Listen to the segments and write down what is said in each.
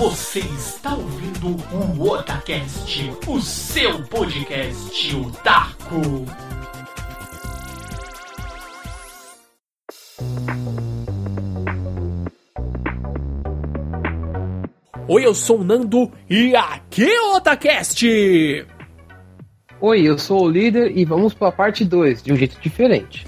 Você está ouvindo o Otacast, o seu podcast otaku. Oi, eu sou o Nando e aqui é o Otacast! Oi, eu sou o líder e vamos para a parte 2, de um jeito diferente.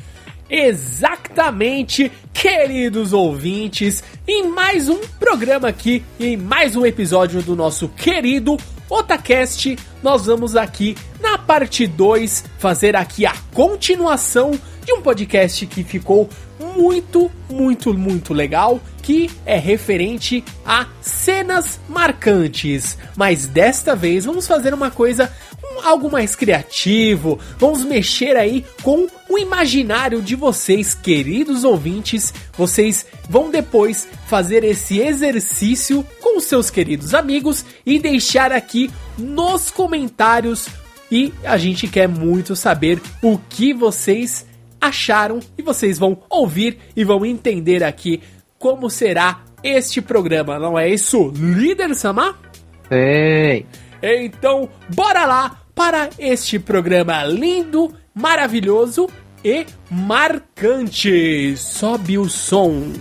Exatamente, queridos ouvintes, em mais um programa aqui, em mais um episódio do nosso querido Otacast, nós vamos aqui na parte 2 fazer aqui a continuação de um podcast que ficou muito, muito, muito legal, que é referente a cenas marcantes. Mas desta vez vamos fazer uma coisa algo mais criativo. Vamos mexer aí com o imaginário de vocês, queridos ouvintes. Vocês vão depois fazer esse exercício com seus queridos amigos e deixar aqui nos comentários. E a gente quer muito saber o que vocês acharam e vocês vão ouvir e vão entender aqui como será este programa, não é isso, líder Samar? Sim. Então, bora lá para este programa lindo, maravilhoso e marcante. Sobe o som.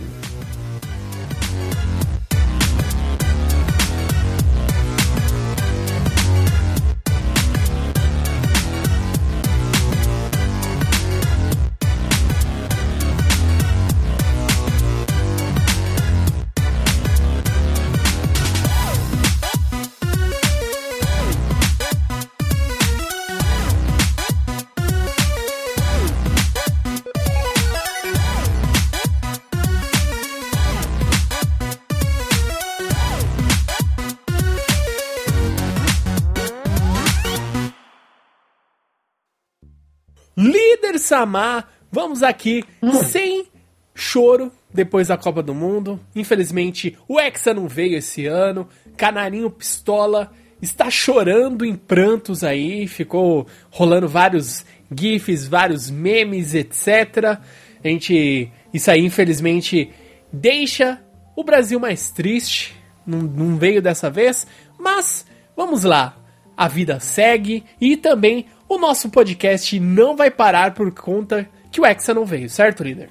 Samar, vamos aqui sem choro depois da Copa do Mundo. Infelizmente, o Hexa não veio esse ano. Canarinho Pistola está chorando em prantos aí. Ficou rolando vários GIFs, vários memes, etc. A gente. Isso aí, infelizmente, deixa o Brasil mais triste. Não, não veio dessa vez. Mas vamos lá. A vida segue e também o nosso podcast não vai parar por conta que o Hexa não veio, certo, líder?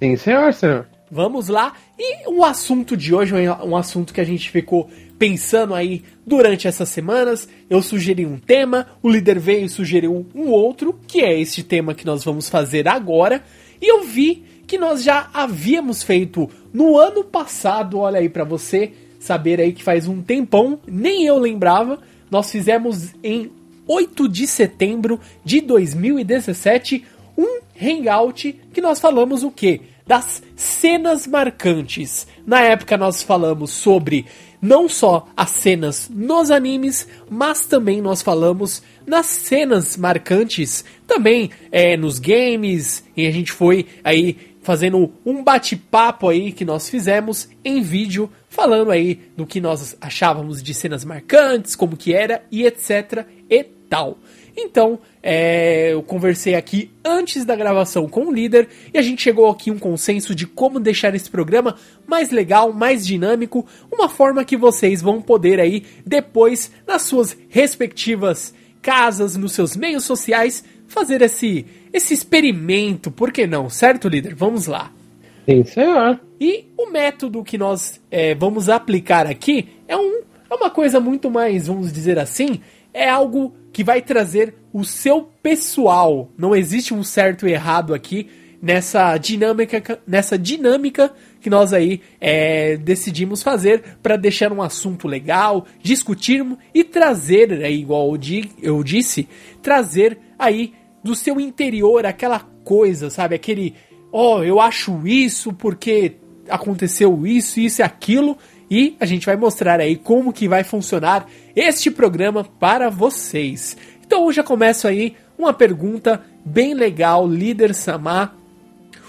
Sim, senhor, senhor. Vamos lá. E o assunto de hoje é um assunto que a gente ficou pensando aí durante essas semanas. Eu sugeri um tema, o líder veio e sugeriu um outro, que é este tema que nós vamos fazer agora. E eu vi que nós já havíamos feito no ano passado, olha aí para você saber aí que faz um tempão, nem eu lembrava. Nós fizemos em 8 de setembro de 2017 um hangout que nós falamos o que? Das cenas marcantes. Na época nós falamos sobre não só as cenas nos animes, mas também nós falamos nas cenas marcantes, também é, nos games, e a gente foi aí fazendo um bate-papo aí que nós fizemos em vídeo, falando aí do que nós achávamos de cenas marcantes, como que era e etc e tal. Então, é, eu conversei aqui antes da gravação com o líder e a gente chegou aqui um consenso de como deixar esse programa mais legal, mais dinâmico, uma forma que vocês vão poder aí depois nas suas respectivas casas, nos seus meios sociais, fazer esse esse experimento, por que não, certo, líder? Vamos lá. Sim, senhor. E o método que nós é, vamos aplicar aqui é, um, é uma coisa muito mais, vamos dizer assim, é algo que vai trazer o seu pessoal. Não existe um certo e errado aqui nessa dinâmica, nessa dinâmica que nós aí é, decidimos fazer para deixar um assunto legal, discutirmos e trazer, aí, igual eu disse, trazer aí do seu interior aquela coisa, sabe? Aquele, ó, oh, eu acho isso porque aconteceu isso, isso e aquilo. E a gente vai mostrar aí como que vai funcionar este programa para vocês. Então eu já começo aí uma pergunta bem legal, líder Samar.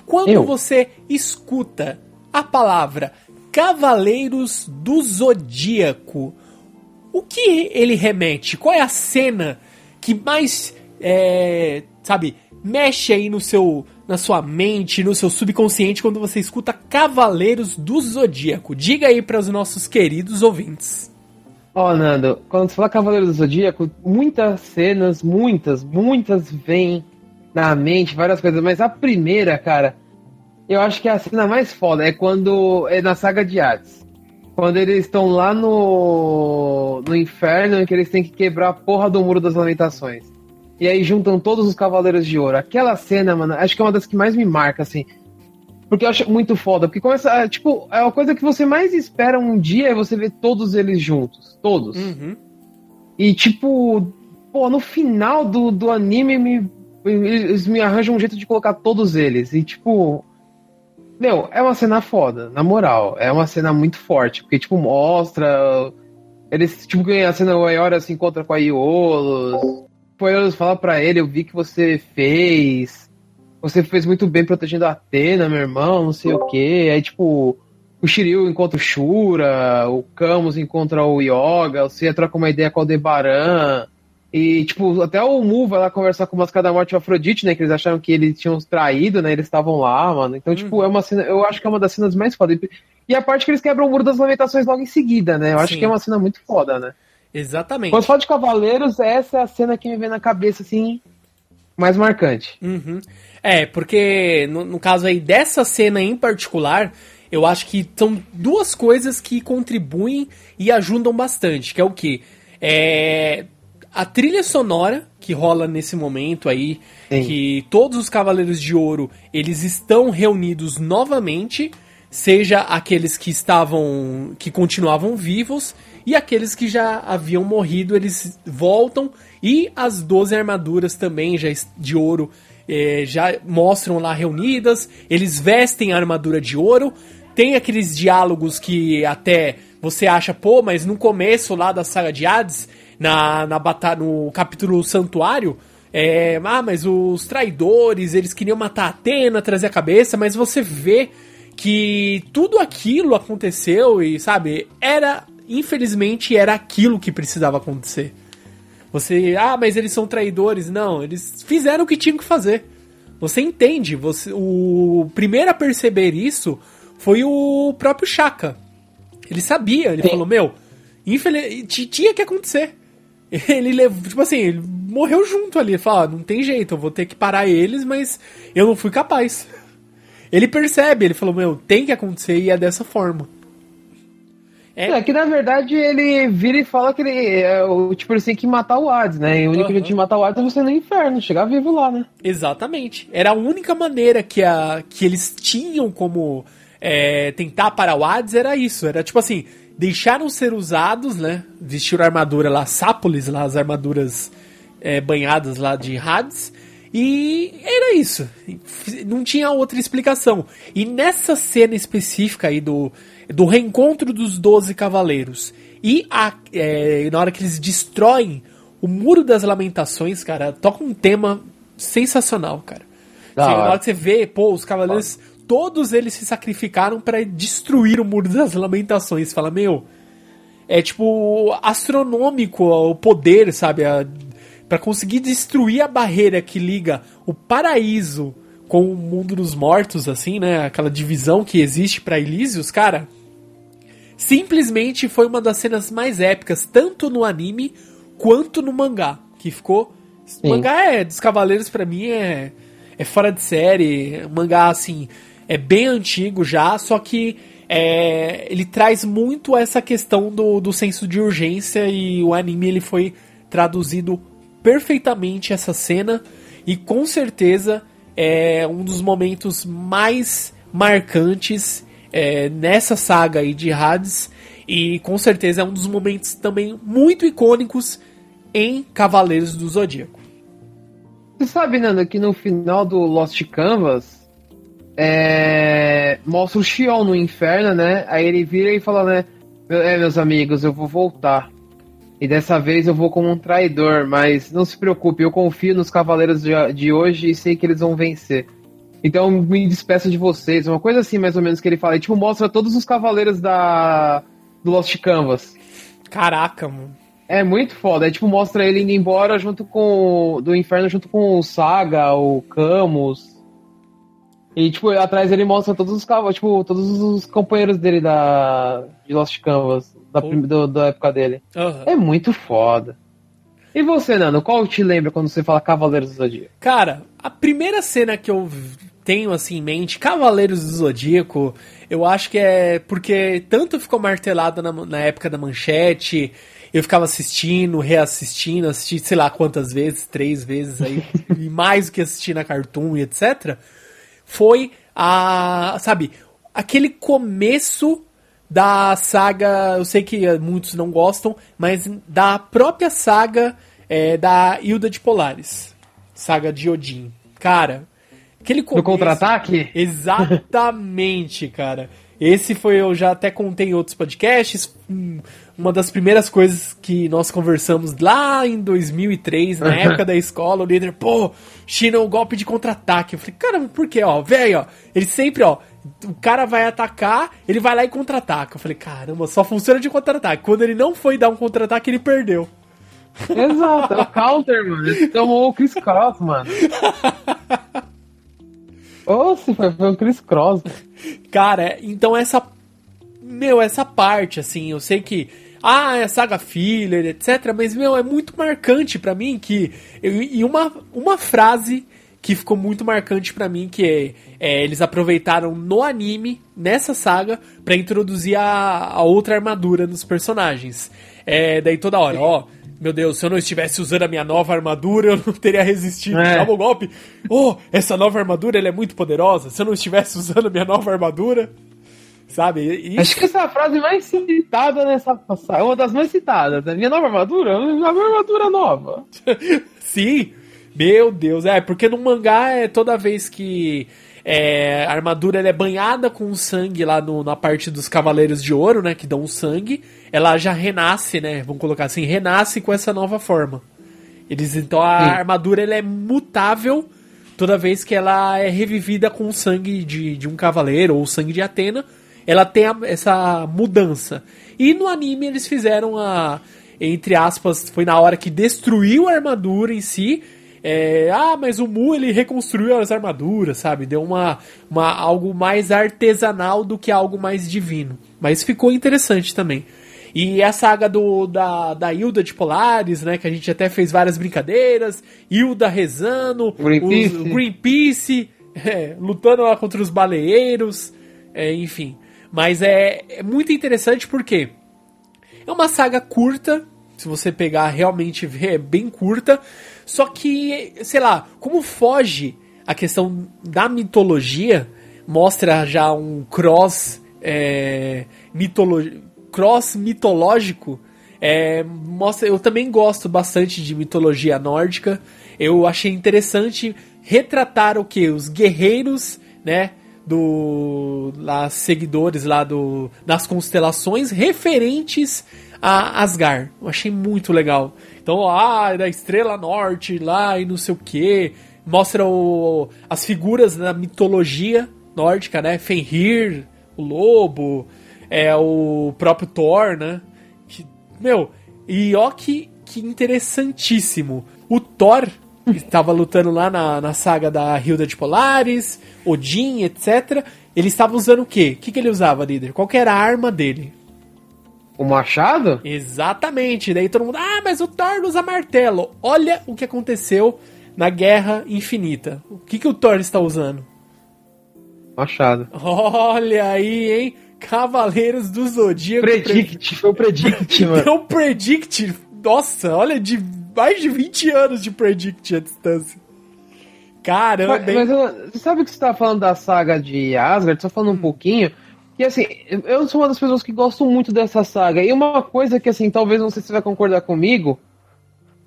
Quando eu. você escuta a palavra Cavaleiros do Zodíaco, o que ele remete? Qual é a cena que mais é, sabe, mexe aí no seu, na sua mente, no seu subconsciente quando você escuta Cavaleiros do Zodíaco? Diga aí para os nossos queridos ouvintes. Ó, oh, Nando, quando você fala Cavaleiros do Zodíaco, muitas cenas, muitas, muitas vêm na mente, várias coisas, mas a primeira, cara, eu acho que é a cena mais foda é quando é na saga de Hades. Quando eles estão lá no, no inferno, em que eles têm que quebrar a porra do muro das lamentações. E aí juntam todos os Cavaleiros de Ouro. Aquela cena, mano, acho que é uma das que mais me marca, assim. Porque eu acho muito foda. Porque começa. É, tipo, é a coisa que você mais espera um dia é você ver todos eles juntos. Todos. Uhum. E, tipo, pô, no final do, do anime, me, eles me arranjam um jeito de colocar todos eles. E, tipo, meu, é uma cena foda, na moral. É uma cena muito forte, porque, tipo, mostra. Eles, tipo, a cena o Ayora se encontra com a Iolos. O Iolos fala pra ele: Eu vi que você fez. Você fez muito bem protegendo a Atena, meu irmão, não sei o quê. Aí, tipo, o Shiryu encontra o Shura, o Camus encontra o Yoga, você troca uma ideia com o Aldebaran. E, tipo, até o Mu vai lá conversar com o Mascada da Morte e o Afrodite, né? Que eles acharam que eles tinham traído, né? Eles estavam lá, mano. Então, tipo, uhum. tipo, é uma cena. Eu acho que é uma das cenas mais fodas. E a parte que eles quebram o muro das lamentações logo em seguida, né? Eu Sim. acho que é uma cena muito foda, né? Exatamente. Quando fala de Cavaleiros, essa é a cena que me vem na cabeça, assim, mais marcante. Uhum. É, porque no, no caso aí dessa cena em particular, eu acho que são duas coisas que contribuem e ajudam bastante, que é o que? É, a trilha sonora que rola nesse momento aí, Sim. que todos os Cavaleiros de Ouro, eles estão reunidos novamente, seja aqueles que estavam que continuavam vivos e aqueles que já haviam morrido, eles voltam e as 12 armaduras também já de ouro eh, já mostram lá reunidas, eles vestem a armadura de ouro, tem aqueles diálogos que até você acha, pô, mas no começo lá da saga de Hades, na, na batalha, no capítulo Santuário, é, ah, mas os traidores, eles queriam matar a Atena, trazer a cabeça, mas você vê que tudo aquilo aconteceu e, sabe, era, infelizmente, era aquilo que precisava acontecer. Você, ah, mas eles são traidores. Não, eles fizeram o que tinham que fazer. Você entende? Você, o primeiro a perceber isso foi o próprio Chaka. Ele sabia, ele Sim. falou, meu, infeliz... tinha que acontecer. Ele levou, tipo assim, ele morreu junto ali. Fala, ah, não tem jeito, eu vou ter que parar eles, mas eu não fui capaz. Ele percebe, ele falou, meu, tem que acontecer e é dessa forma. É, é que na verdade ele vira e fala que ele, é, o, tipo, eles têm que matar o Hades, né? E o único uhum. jeito de matar o Hades é você no inferno, chegar vivo lá, né? Exatamente. Era a única maneira que, a, que eles tinham como é, tentar parar o Hades, era isso. Era tipo assim, deixaram ser usados, né? Vestiram a armadura lá, Sápolis, lá, as armaduras é, banhadas lá de Hades. E era isso. Não tinha outra explicação. E nessa cena específica aí do, do reencontro dos Doze Cavaleiros e a, é, na hora que eles destroem o Muro das Lamentações, cara, toca um tema sensacional, cara. Assim, na hora que você vê, pô, os cavaleiros todos eles se sacrificaram para destruir o Muro das Lamentações. Fala, meu, é tipo astronômico o poder, sabe? para conseguir destruir a barreira que liga o paraíso com o mundo dos mortos, assim, né? Aquela divisão que existe para Elísios, cara. Simplesmente foi uma das cenas mais épicas, tanto no anime quanto no mangá. Que ficou. O mangá é dos Cavaleiros, para mim, é, é fora de série. Mangá, assim, é bem antigo já, só que é, ele traz muito essa questão do, do senso de urgência e o anime ele foi traduzido perfeitamente essa cena e com certeza é um dos momentos mais marcantes é, nessa saga aí de Hades e com certeza é um dos momentos também muito icônicos em Cavaleiros do Zodíaco. Você sabe, Nando, que no final do Lost Canvas é, mostra o Xion no inferno, né? Aí ele vira e fala, né? É, meus amigos, eu vou voltar. E dessa vez eu vou como um traidor, mas não se preocupe, eu confio nos cavaleiros de, de hoje e sei que eles vão vencer. Então me despeço de vocês. Uma coisa assim, mais ou menos, que ele fala. E, tipo, mostra todos os cavaleiros da do Lost Canvas. Caraca, mano. É muito foda. É tipo, mostra ele indo embora junto com. Do inferno junto com o Saga, o Camus. E, tipo, atrás ele mostra todos os cavalos, tipo, todos os companheiros dele da de Lost Canvas, da, prim- do- da época dele. Aham. É muito foda. E você, Nando, qual te lembra quando você fala Cavaleiros do Zodíaco? Cara, a primeira cena que eu tenho assim em mente, Cavaleiros do Zodíaco, eu acho que é porque tanto ficou martelado na, na época da manchete, eu ficava assistindo, reassistindo, assisti sei lá quantas vezes, três vezes aí, e mais do que assistir na Cartoon e etc. Foi a, sabe, aquele começo da saga, eu sei que muitos não gostam, mas da própria saga é, da Hilda de Polaris. Saga de Odin. Cara, aquele começo... contra-ataque? Exatamente, cara. Esse foi, eu já até contei em outros podcasts, uma das primeiras coisas que nós conversamos lá em 2003, na época da escola, o líder, pô, China, o golpe de contra-ataque. Eu falei, caramba, por quê, ó, velho, ó, ele sempre, ó, o cara vai atacar, ele vai lá e contra-ataca. Eu falei, caramba, só funciona de contra-ataque. Quando ele não foi dar um contra-ataque, ele perdeu. Exato, é o counter, mano. Ele tomou o Chris Cross, mano. Ô, se foi, o Chris Cross. Cara, então essa. Meu, essa parte, assim, eu sei que. Ah, é saga filler, etc. Mas, meu, é muito marcante pra mim que. eu- E uma, uma frase que ficou muito marcante pra mim, que é, é, eles aproveitaram no anime, nessa saga, pra introduzir a, a outra armadura nos personagens. É, daí toda hora, ó. Meu Deus, se eu não estivesse usando a minha nova armadura, eu não teria resistido. É. Dava o golpe. Oh, essa nova armadura ela é muito poderosa. Se eu não estivesse usando a minha nova armadura. Sabe? E- Acho que essa é a frase mais citada nessa passagem. Uma das mais citadas. né? Minha nova armadura? Minha armadura nova. Sim, meu Deus, é, porque no mangá é toda vez que é, a armadura ela é banhada com sangue lá no- na parte dos Cavaleiros de Ouro, né, que dão o sangue, ela já renasce, né, vamos colocar assim, renasce com essa nova forma. Eles, então a Sim. armadura ela é mutável toda vez que ela é revivida com o sangue de, de um cavaleiro ou sangue de Atena, ela tem a- essa mudança. E no anime eles fizeram a. Entre aspas, foi na hora que destruiu a armadura em si. é, ah, mas o Mu ele reconstruiu as armaduras, sabe? Deu uma, uma algo mais artesanal do que algo mais divino. Mas ficou interessante também. E a saga do, da, da Hilda de Polaris, né? Que a gente até fez várias brincadeiras. Hilda rezando. Greenpeace. os- o Greenpeace é, lutando lá contra os baleeiros. é, enfim. Mas é, é muito interessante porque é uma saga curta. Se você pegar realmente ver, é bem curta. Só que, sei lá, como foge a questão da mitologia, mostra já um cross é, mitolo- cross mitológico. É, mostra, eu também gosto bastante de mitologia nórdica. Eu achei interessante retratar o que os guerreiros, né, do lá seguidores lá do das constelações referentes a Asgard. Eu achei muito legal. Então, ah, da estrela norte lá e não sei o que, mostra o, as figuras da mitologia nórdica, né? Fenrir, o lobo, é o próprio Thor, né? Que, meu, e ó que, que interessantíssimo. O Thor que estava lutando lá na, na saga da Hilda de Polaris, Odin, etc. Ele estava usando o quê? O que, que ele usava, líder? Qual que era a arma dele? O machado? Exatamente. Daí todo mundo, ah, mas o Thor usa martelo. Olha o que aconteceu na Guerra Infinita. O que, que o Thor está usando? Machado. Olha aí, hein? Cavaleiros do Zodíaco. Predict, foi o Predict, mano. Deu Predict. Nossa, olha, de mais de 20 anos de Predict a distância. Caramba, Mas, mas eu- você sabe que você tá falando da saga de Asgard, só falando um pouquinho. Que assim, eu sou uma das pessoas que gostam muito dessa saga. E uma coisa que, assim, talvez não sei se você vai concordar comigo,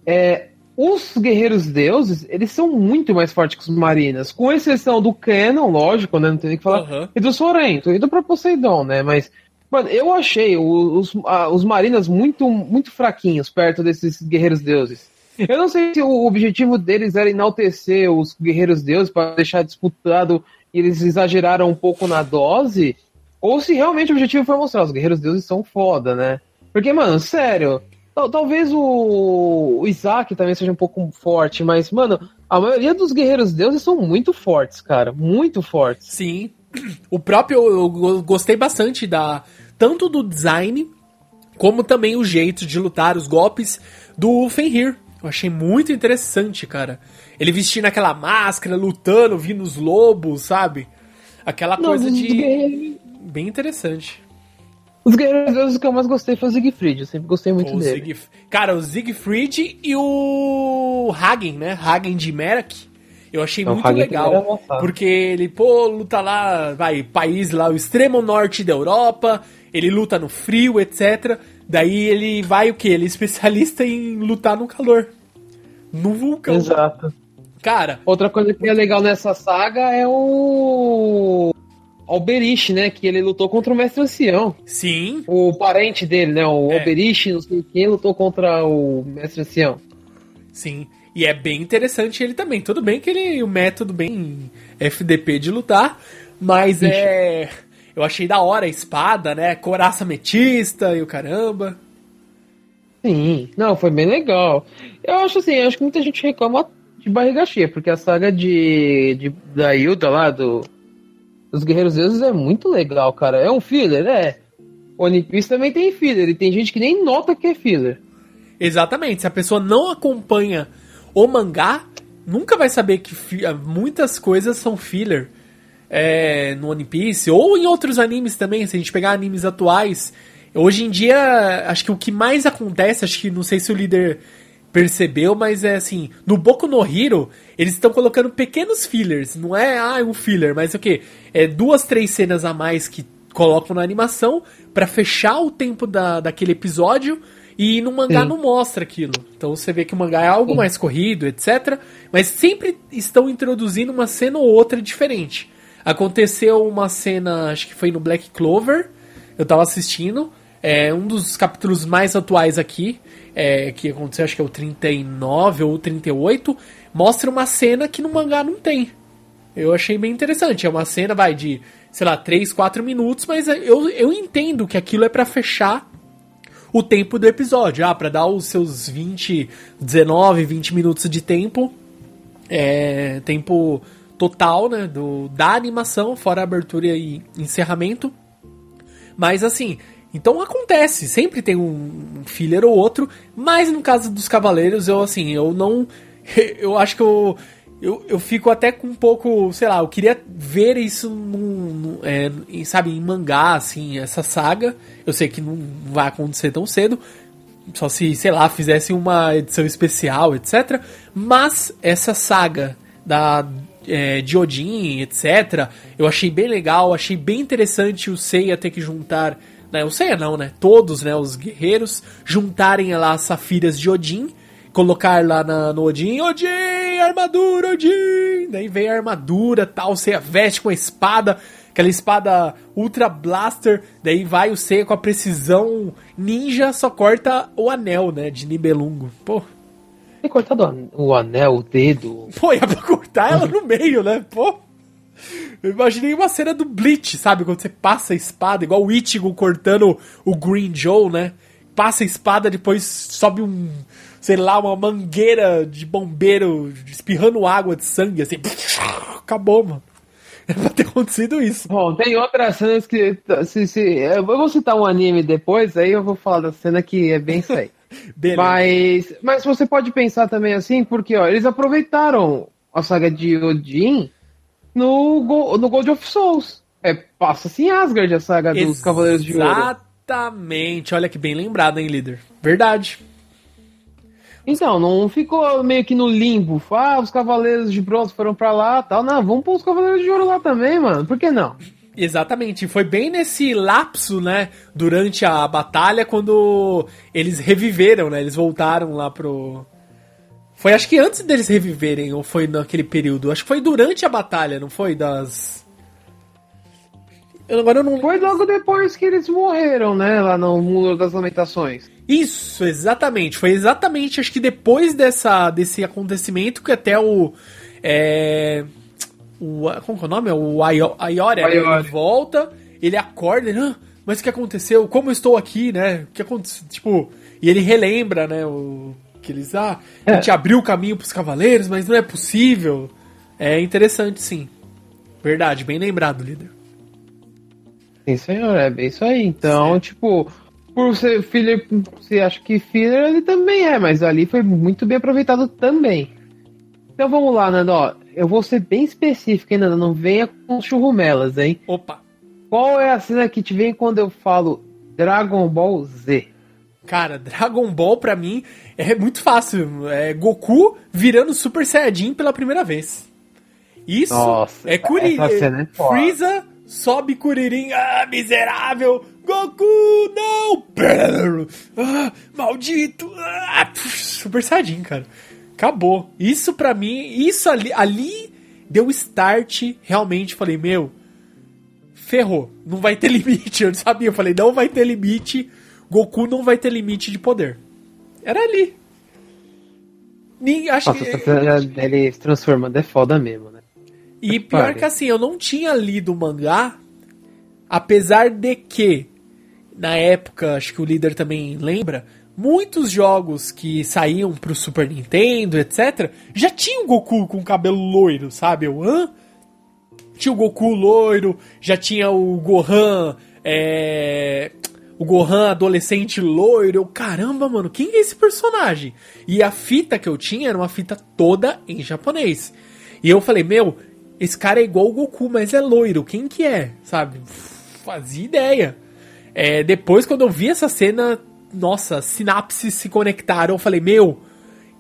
é. Os guerreiros deuses, eles são muito mais fortes que os marinas. Com exceção do Canon, lógico, né? Não tem nem o que falar. Aham. E do Sorrento, e do próprio Poseidon, né? Mas, mano, eu achei os, ah, os marinas muito, muito fraquinhos perto desses guerreiros deuses. Eu não sei se o objetivo deles era enaltecer os guerreiros deuses para deixar disputado e eles exageraram um pouco na dose, ou se realmente o objetivo foi mostrar os guerreiros deuses são foda, né? Porque, mano, sério, talvez o, o Isaac também seja um pouco forte, mas, mano, A maioria dos guerreiros deuses são muito fortes, cara. Muito fortes. Sim. O próprio, eu gostei bastante da. Tanto do design, como também o jeito de lutar, os golpes do Fenrir. Eu achei muito interessante, cara. Ele vestindo aquela máscara, lutando, vindo os lobos, sabe? Aquela Não, coisa de. Bem interessante. Os guerreiros que eu mais gostei foi o Siegfried. Eu sempre gostei muito o dele. Siegf... Cara, o Siegfried e o Hagen, né? Hagen de Merak. Eu achei então, muito legal. Porque ele, pô, luta lá, vai, país lá, o extremo norte da Europa. Ele luta no frio, etc. Daí ele vai o quê? Ele é especialista em lutar no calor. No vulcão. Exato. Cara. Outra coisa que é legal nessa saga é o Alberich, né? Que ele lutou contra o Mestre Ancião. Sim. O parente dele, né? O é. Alberich, não sei quem, lutou contra o Mestre Ancião. Sim. E é bem interessante ele também. Tudo bem que ele o método bem FDP de lutar, mas é. Eu achei da hora a espada, né? Coraça metista e o caramba. Sim, não, foi bem legal. Eu acho assim, acho que muita gente reclama de barriga cheia, porque a saga de, de da Hilda lá, do os Guerreiros Deuses é muito legal, cara. É um filler, é. One Piece também tem filler, e tem gente que nem nota que é filler. Exatamente. Se a pessoa não acompanha o mangá, nunca vai saber que muitas coisas são filler é, no One Piece, ou em outros animes também, se a gente pegar animes atuais. Hoje em dia, acho que o que mais acontece, acho que não sei se o líder percebeu, mas é assim, no Boku no Hero, eles estão colocando pequenos fillers, não é ah, um filler, mas o que? É duas, três cenas a mais que colocam na animação para fechar o tempo da, daquele episódio e no mangá Sim. não mostra aquilo. Então você vê que o mangá é algo Sim. mais corrido, etc. Mas sempre estão introduzindo uma cena ou outra diferente. Aconteceu uma cena, acho que foi no Black Clover, eu tava assistindo, é um dos capítulos mais atuais aqui, é, que aconteceu, acho que é o 39 ou 38, mostra uma cena que no mangá não tem. Eu achei bem interessante. É uma cena, vai, de, sei lá, 3, 4 minutos, mas eu, eu entendo que aquilo é para fechar o tempo do episódio. Ah, pra dar os seus 20, 19, 20 minutos de tempo. É, tempo total, né? Do, da animação, fora abertura e encerramento. Mas assim, então acontece, sempre tem um filler ou outro, mas no caso dos Cavaleiros, eu assim, eu não. Eu acho que eu. Eu, eu fico até com um pouco, sei lá, eu queria ver isso num, num é, sabe, em mangá, assim, essa saga. Eu sei que não vai acontecer tão cedo, só se, sei lá, fizesse uma edição especial, etc. Mas essa saga da é, de Odin, etc., eu achei bem legal, achei bem interessante o Seiya ter que juntar né, o Seiya não, né? Todos, né, os guerreiros juntarem lá as safiras de Odin, colocar lá na, no Odin, Odin, armadura, Odin! Daí vem a armadura, tal, o Seiya veste com a espada, aquela espada Ultra Blaster, daí vai o Seiya com a precisão ninja, só corta o anel, né, de Nibelungo. Pô, tem cortado o anel, o dedo. Pô, ia pra cortar ela no meio, né? Pô. Eu imaginei uma cena do Bleach, sabe? Quando você passa a espada, igual o Ichigo cortando o Green Joe, né? Passa a espada, depois sobe um, sei lá, uma mangueira de bombeiro espirrando água de sangue, assim. Acabou, mano. É pra ter acontecido isso. Bom, tem outras cenas que. Se, se, eu vou citar um anime depois, aí eu vou falar da cena que é bem isso aí. mas, mas você pode pensar também assim, porque ó, eles aproveitaram a saga de Odin no, no Gold of Souls. É, passa-se em Asgard a saga Exatamente. dos Cavaleiros de Ouro. Exatamente. Olha que bem lembrado, hein, líder? Verdade. Então, não ficou meio que no limbo. Ah, os Cavaleiros de Bronze foram para lá tal. Não, vamos pôr os Cavaleiros de Ouro lá também, mano. Por que não? Exatamente, foi bem nesse lapso, né, durante a batalha, quando eles reviveram, né, eles voltaram lá pro, foi acho que antes deles reviverem, ou foi naquele período? Acho que foi durante a batalha, não foi? Das. Eu, agora eu não. Foi logo depois que eles morreram, né? Lá no Mundo das Lamentações. Isso, exatamente. Foi exatamente, acho que depois dessa, desse acontecimento que até o. É, o como que é o nome? O Ayori, ele volta, ele acorda, ele, ah, mas o que aconteceu? Como eu estou aqui, né? O que aconteceu? Tipo, e ele relembra, né? O Que eles, ah, a gente abriu o caminho pros cavaleiros, mas não é possível. É interessante, sim. Verdade, bem lembrado, líder. Sim, senhor, é bem isso aí. Então, tipo, por ser filler, você acha que filler ele também é, mas ali foi muito bem aproveitado também. Então vamos lá, Nando, ó, eu vou ser bem específico, hein, Nando, não venha com churrumelas, hein? Opa! Qual é a cena que te vem quando eu falo Dragon Ball Z? Cara, Dragon Ball pra mim é muito fácil. É Goku virando Super Saiyajin pela primeira vez. Isso Nossa, é Kuririn. É Freeza sobe Kuririn. Ah, miserável! Goku, não! Ah, maldito! Ah, Super Saiyajin, cara. Acabou. Isso pra mim, isso ali, ali deu start. Realmente falei, meu, ferrou. Não vai ter limite. Eu não sabia. Eu falei, não vai ter limite. Goku não vai ter limite de poder. Era ali. Nem, acho Nossa, que... ele se transformando é foda mesmo, né? E pior que assim, eu não tinha lido o mangá, apesar de que, na época, acho que o líder também lembra, muitos jogos que saíam pro Super Nintendo, etc., já tinha o Goku com cabelo loiro, sabe? Eu, hã? Tinha o Goku loiro, já tinha o Gohan, é... O Gohan adolescente loiro. Eu, caramba, mano, quem é esse personagem? E a fita que eu tinha era uma fita toda em japonês. E eu falei, meu, esse cara é igual o Goku, mas é loiro. Quem que é? Sabe? Fazia ideia. É, depois, quando eu vi essa cena, nossa, sinapses se conectaram. Eu falei, meu,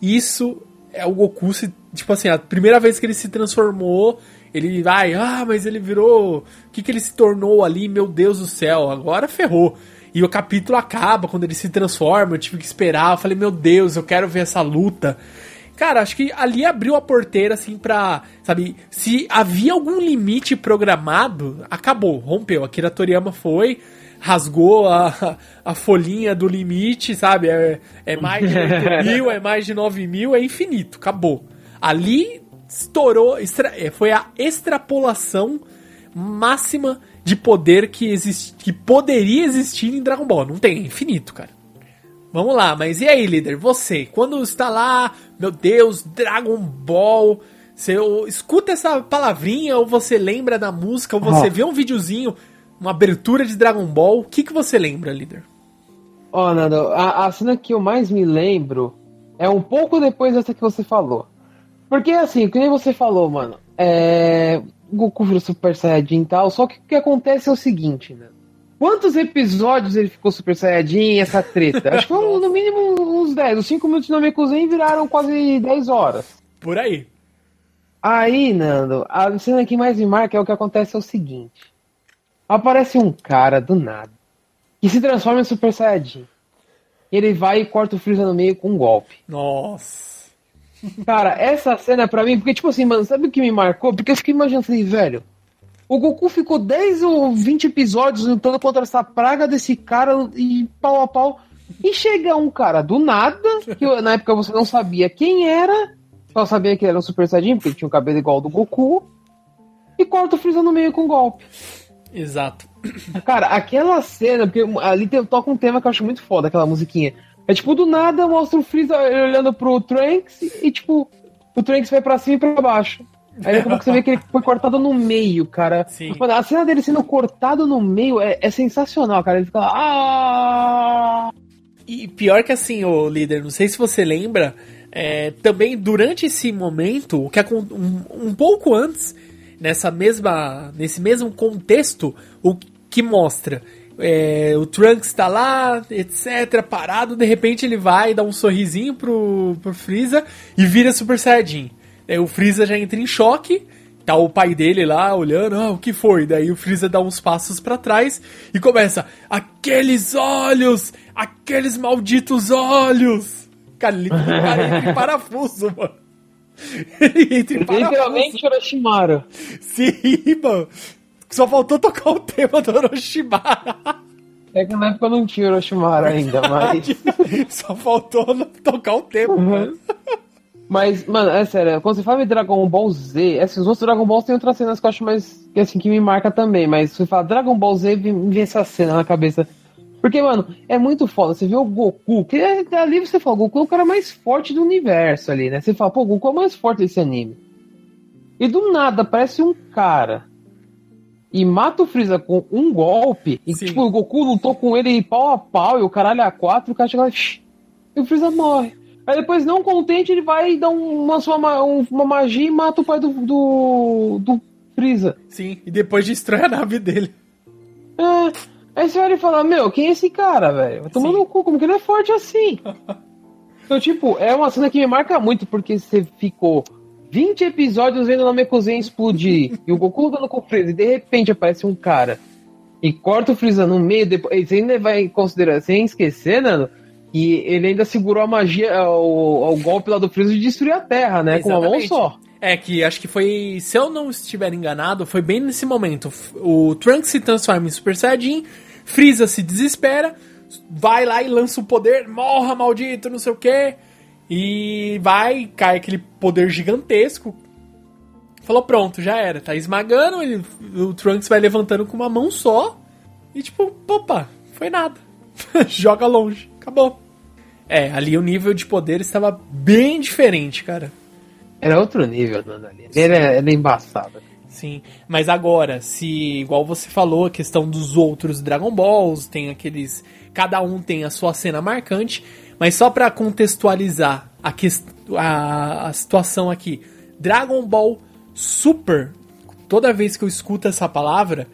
isso é o Goku. Se, tipo assim, a primeira vez que ele se transformou, ele vai, ah, mas ele virou. O que, que ele se tornou ali? Meu Deus do céu, agora ferrou. E o capítulo acaba quando ele se transforma. Eu tive que esperar. Eu falei, meu Deus, eu quero ver essa luta. Cara, acho que ali abriu a porteira, assim, pra. Sabe, se havia algum limite programado, acabou, rompeu. Akira Toriyama foi, rasgou a, a folhinha do limite, sabe? É, é mais de 8 mil, é mais de 9 mil, é infinito, acabou. Ali estourou, extra, é, foi a extrapolação máxima de poder que, exist, que poderia existir em Dragon Ball. Não tem, é infinito, cara. Vamos lá, mas e aí, líder? Você, quando está lá, meu Deus, Dragon Ball, você escuta essa palavrinha, ou você lembra da música, ou você oh. vê um videozinho, uma abertura de Dragon Ball, o que, que você lembra, líder? Ó, oh, Nando, a, a cena que eu mais me lembro é um pouco depois dessa que você falou. Porque, assim, o que nem você falou, mano, é... Goku vira Super Saiyajin e tal, só que o que acontece é o seguinte, né? Quantos episódios ele ficou Super Saiyajin essa treta? Acho que foram no mínimo uns 10. Os 5 minutos de Namekusei viraram quase 10 horas. Por aí. Aí, Nando, a cena que mais me marca é o que acontece é o seguinte. Aparece um cara do nada que se transforma em Super Saiyajin. Ele vai e corta o Freeza no meio com um golpe. Nossa. Cara, essa cena pra mim, porque tipo assim, mano, sabe o que me marcou? Porque eu fiquei imaginando assim, velho, o Goku ficou 10 ou 20 episódios lutando contra essa praga desse cara e pau a pau. E chega um cara do nada, que na época você não sabia quem era, só sabia que era um Super Saiyajin, porque tinha um cabelo igual ao do Goku, e corta o Freeza no meio com um golpe. Exato. Cara, aquela cena, porque ali toca um tema que eu acho muito foda, aquela musiquinha. É tipo, do nada mostra o Freeza olhando pro Trunks e, tipo, o Trunks vai pra cima e pra baixo. Aí a pouco você vê que ele foi cortado no meio, cara. Sim. Mano, a cena dele sendo cortado no meio é, é sensacional, cara. Ele fica lá. Ah! E pior que assim, o líder, não sei se você lembra, é, também durante esse momento, o que um, um pouco antes, nessa mesma, nesse mesmo contexto, o que mostra é, o Trunks tá lá, etc, parado, de repente ele vai dar um sorrisinho pro, pro Freeza e vira Super Saiyajin. Aí o Freeza já entra em choque, tá o pai dele lá olhando, ah, o que foi? Daí o Freeza dá uns passos para trás e começa, aqueles olhos, aqueles malditos olhos. Cara, ele entra em parafuso, mano. Ele entra em parafuso. Literalmente Orochimaru. Sim, mano. Só faltou tocar o tema do Orochimaru. É que na época não tinha Orochimaru ainda, mas... Só faltou tocar o tema, uhum. mano. Mas, mano, é sério, quando você fala de Dragon Ball Z, assim, os outros Dragon Balls tem outras cenas que eu acho mais. que assim, que me marca também, mas se você fala Dragon Ball Z, me vem essa cena na cabeça. Porque, mano, é muito foda. Você vê o Goku, que é, ali você fala, o Goku é o cara mais forte do universo ali, né? Você fala, pô, o Goku é o mais forte desse anime. E do nada aparece um cara e mata o Freeza com um golpe. E, Sim. tipo, o Goku lutou com ele pau a pau e o caralho a quatro, o cara chega lá e o Freeza morre. Aí depois, não contente, ele vai dá uma, uma, uma magia e mata o pai do, do, do Freeza. Sim, e depois destrói a nave dele. É. Aí você olha e fala, meu, quem é esse cara, velho? Vai tomar no cu, como que ele é forte assim? então, tipo, é uma cena que me marca muito, porque você ficou 20 episódios vendo o Namekusei explodir e o Goku lutando com o Freeza, e de repente aparece um cara e corta o Freeza no meio, depois você ainda vai em consideração, sem esquecer, Nando, que ele ainda segurou a magia, o, o golpe lá do Freeza de destruir a Terra, né? Exatamente. Com uma mão só. É, que acho que foi, se eu não estiver enganado, foi bem nesse momento. O Trunks se transforma em Super Saiyajin, Freeza se desespera, vai lá e lança o poder, morra maldito, não sei o que, e vai, cai aquele poder gigantesco. Falou, pronto, já era, tá esmagando, ele, o Trunks vai levantando com uma mão só, e tipo, opa, foi nada. Joga longe, acabou. É, ali o nível de poder estava bem diferente, cara. Era outro nível, Nanda. Era, era embaçado. Sim, mas agora, se igual você falou, a questão dos outros Dragon Balls, tem aqueles. Cada um tem a sua cena marcante, mas só para contextualizar a, a, a situação aqui: Dragon Ball Super, toda vez que eu escuto essa palavra,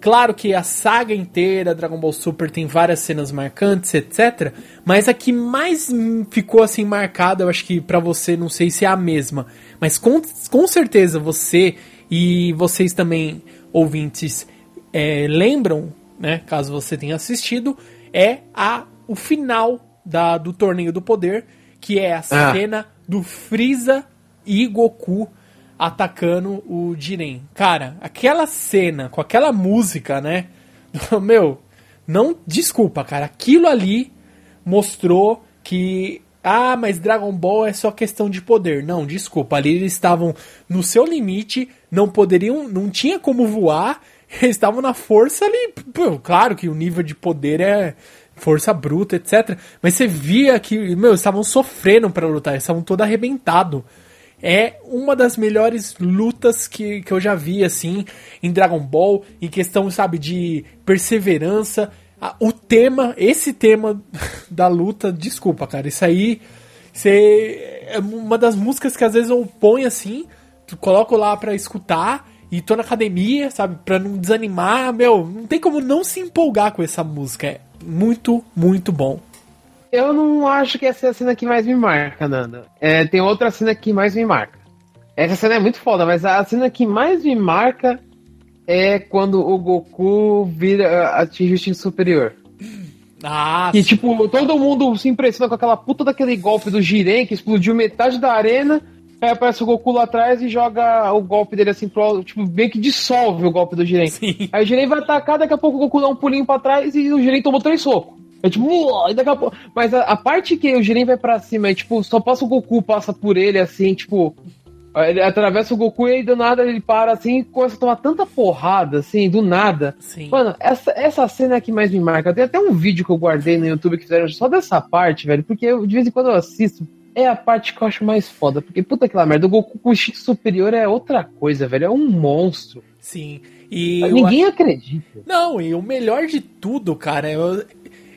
Claro que a saga inteira Dragon Ball Super tem várias cenas marcantes, etc. Mas a que mais ficou assim marcada, eu acho que para você, não sei se é a mesma, mas com, com certeza você e vocês também, ouvintes, é, lembram, né, caso você tenha assistido, é a, o final da, do Torneio do Poder, que é a ah. cena do Freeza e Goku atacando o Jiren. Cara, aquela cena com aquela música, né? Meu, não desculpa, cara. Aquilo ali mostrou que ah, mas Dragon Ball é só questão de poder. Não, desculpa. Ali eles estavam no seu limite, não poderiam, não tinha como voar. Eles estavam na força ali. Pô, claro que o nível de poder é força bruta, etc. Mas você via que, meu, estavam sofrendo para lutar, estavam todo arrebentado. É uma das melhores lutas que, que eu já vi, assim, em Dragon Ball, em questão, sabe, de perseverança o tema, esse tema da luta, desculpa, cara, isso aí você, é uma das músicas que às vezes eu ponho assim, coloco lá pra escutar e tô na academia, sabe, pra não desanimar, meu, não tem como não se empolgar com essa música, é muito, muito bom. Eu não acho que essa é a cena que mais me marca, Nanda. É, tem outra cena que mais me marca. Essa cena é muito foda, mas a cena que mais me marca é quando o Goku vira atinge o instinto superior. Ah, que, tipo, todo mundo se impressiona com aquela puta daquele golpe do Jiren que explodiu metade da arena. Aí aparece o Goku lá atrás e joga o golpe dele assim pro. Tipo, bem que dissolve o golpe do Jiren. Sim. Aí o Jiren vai atacar, daqui a pouco o Goku dá um pulinho pra trás e o Jiren tomou três socos. É tipo, e daqui a pouco. Mas a, a, parte que o Jiren vai pra cima é tipo, só passa o Goku, passa por ele assim, tipo, ele atravessa o Goku e aí do nada ele para assim e começa a tomar tanta porrada, assim, do nada. Sim. Mano, essa, essa cena é que mais me marca. Tem até um vídeo que eu guardei no YouTube que fizeram só dessa parte, velho, porque eu, de vez em quando eu assisto. É a parte que eu acho mais foda, porque puta que lá merda, o Goku com o instinto superior é outra coisa, velho, é um monstro. Sim, e. Ninguém acho... acredita. Não, e o melhor de tudo, cara, eu,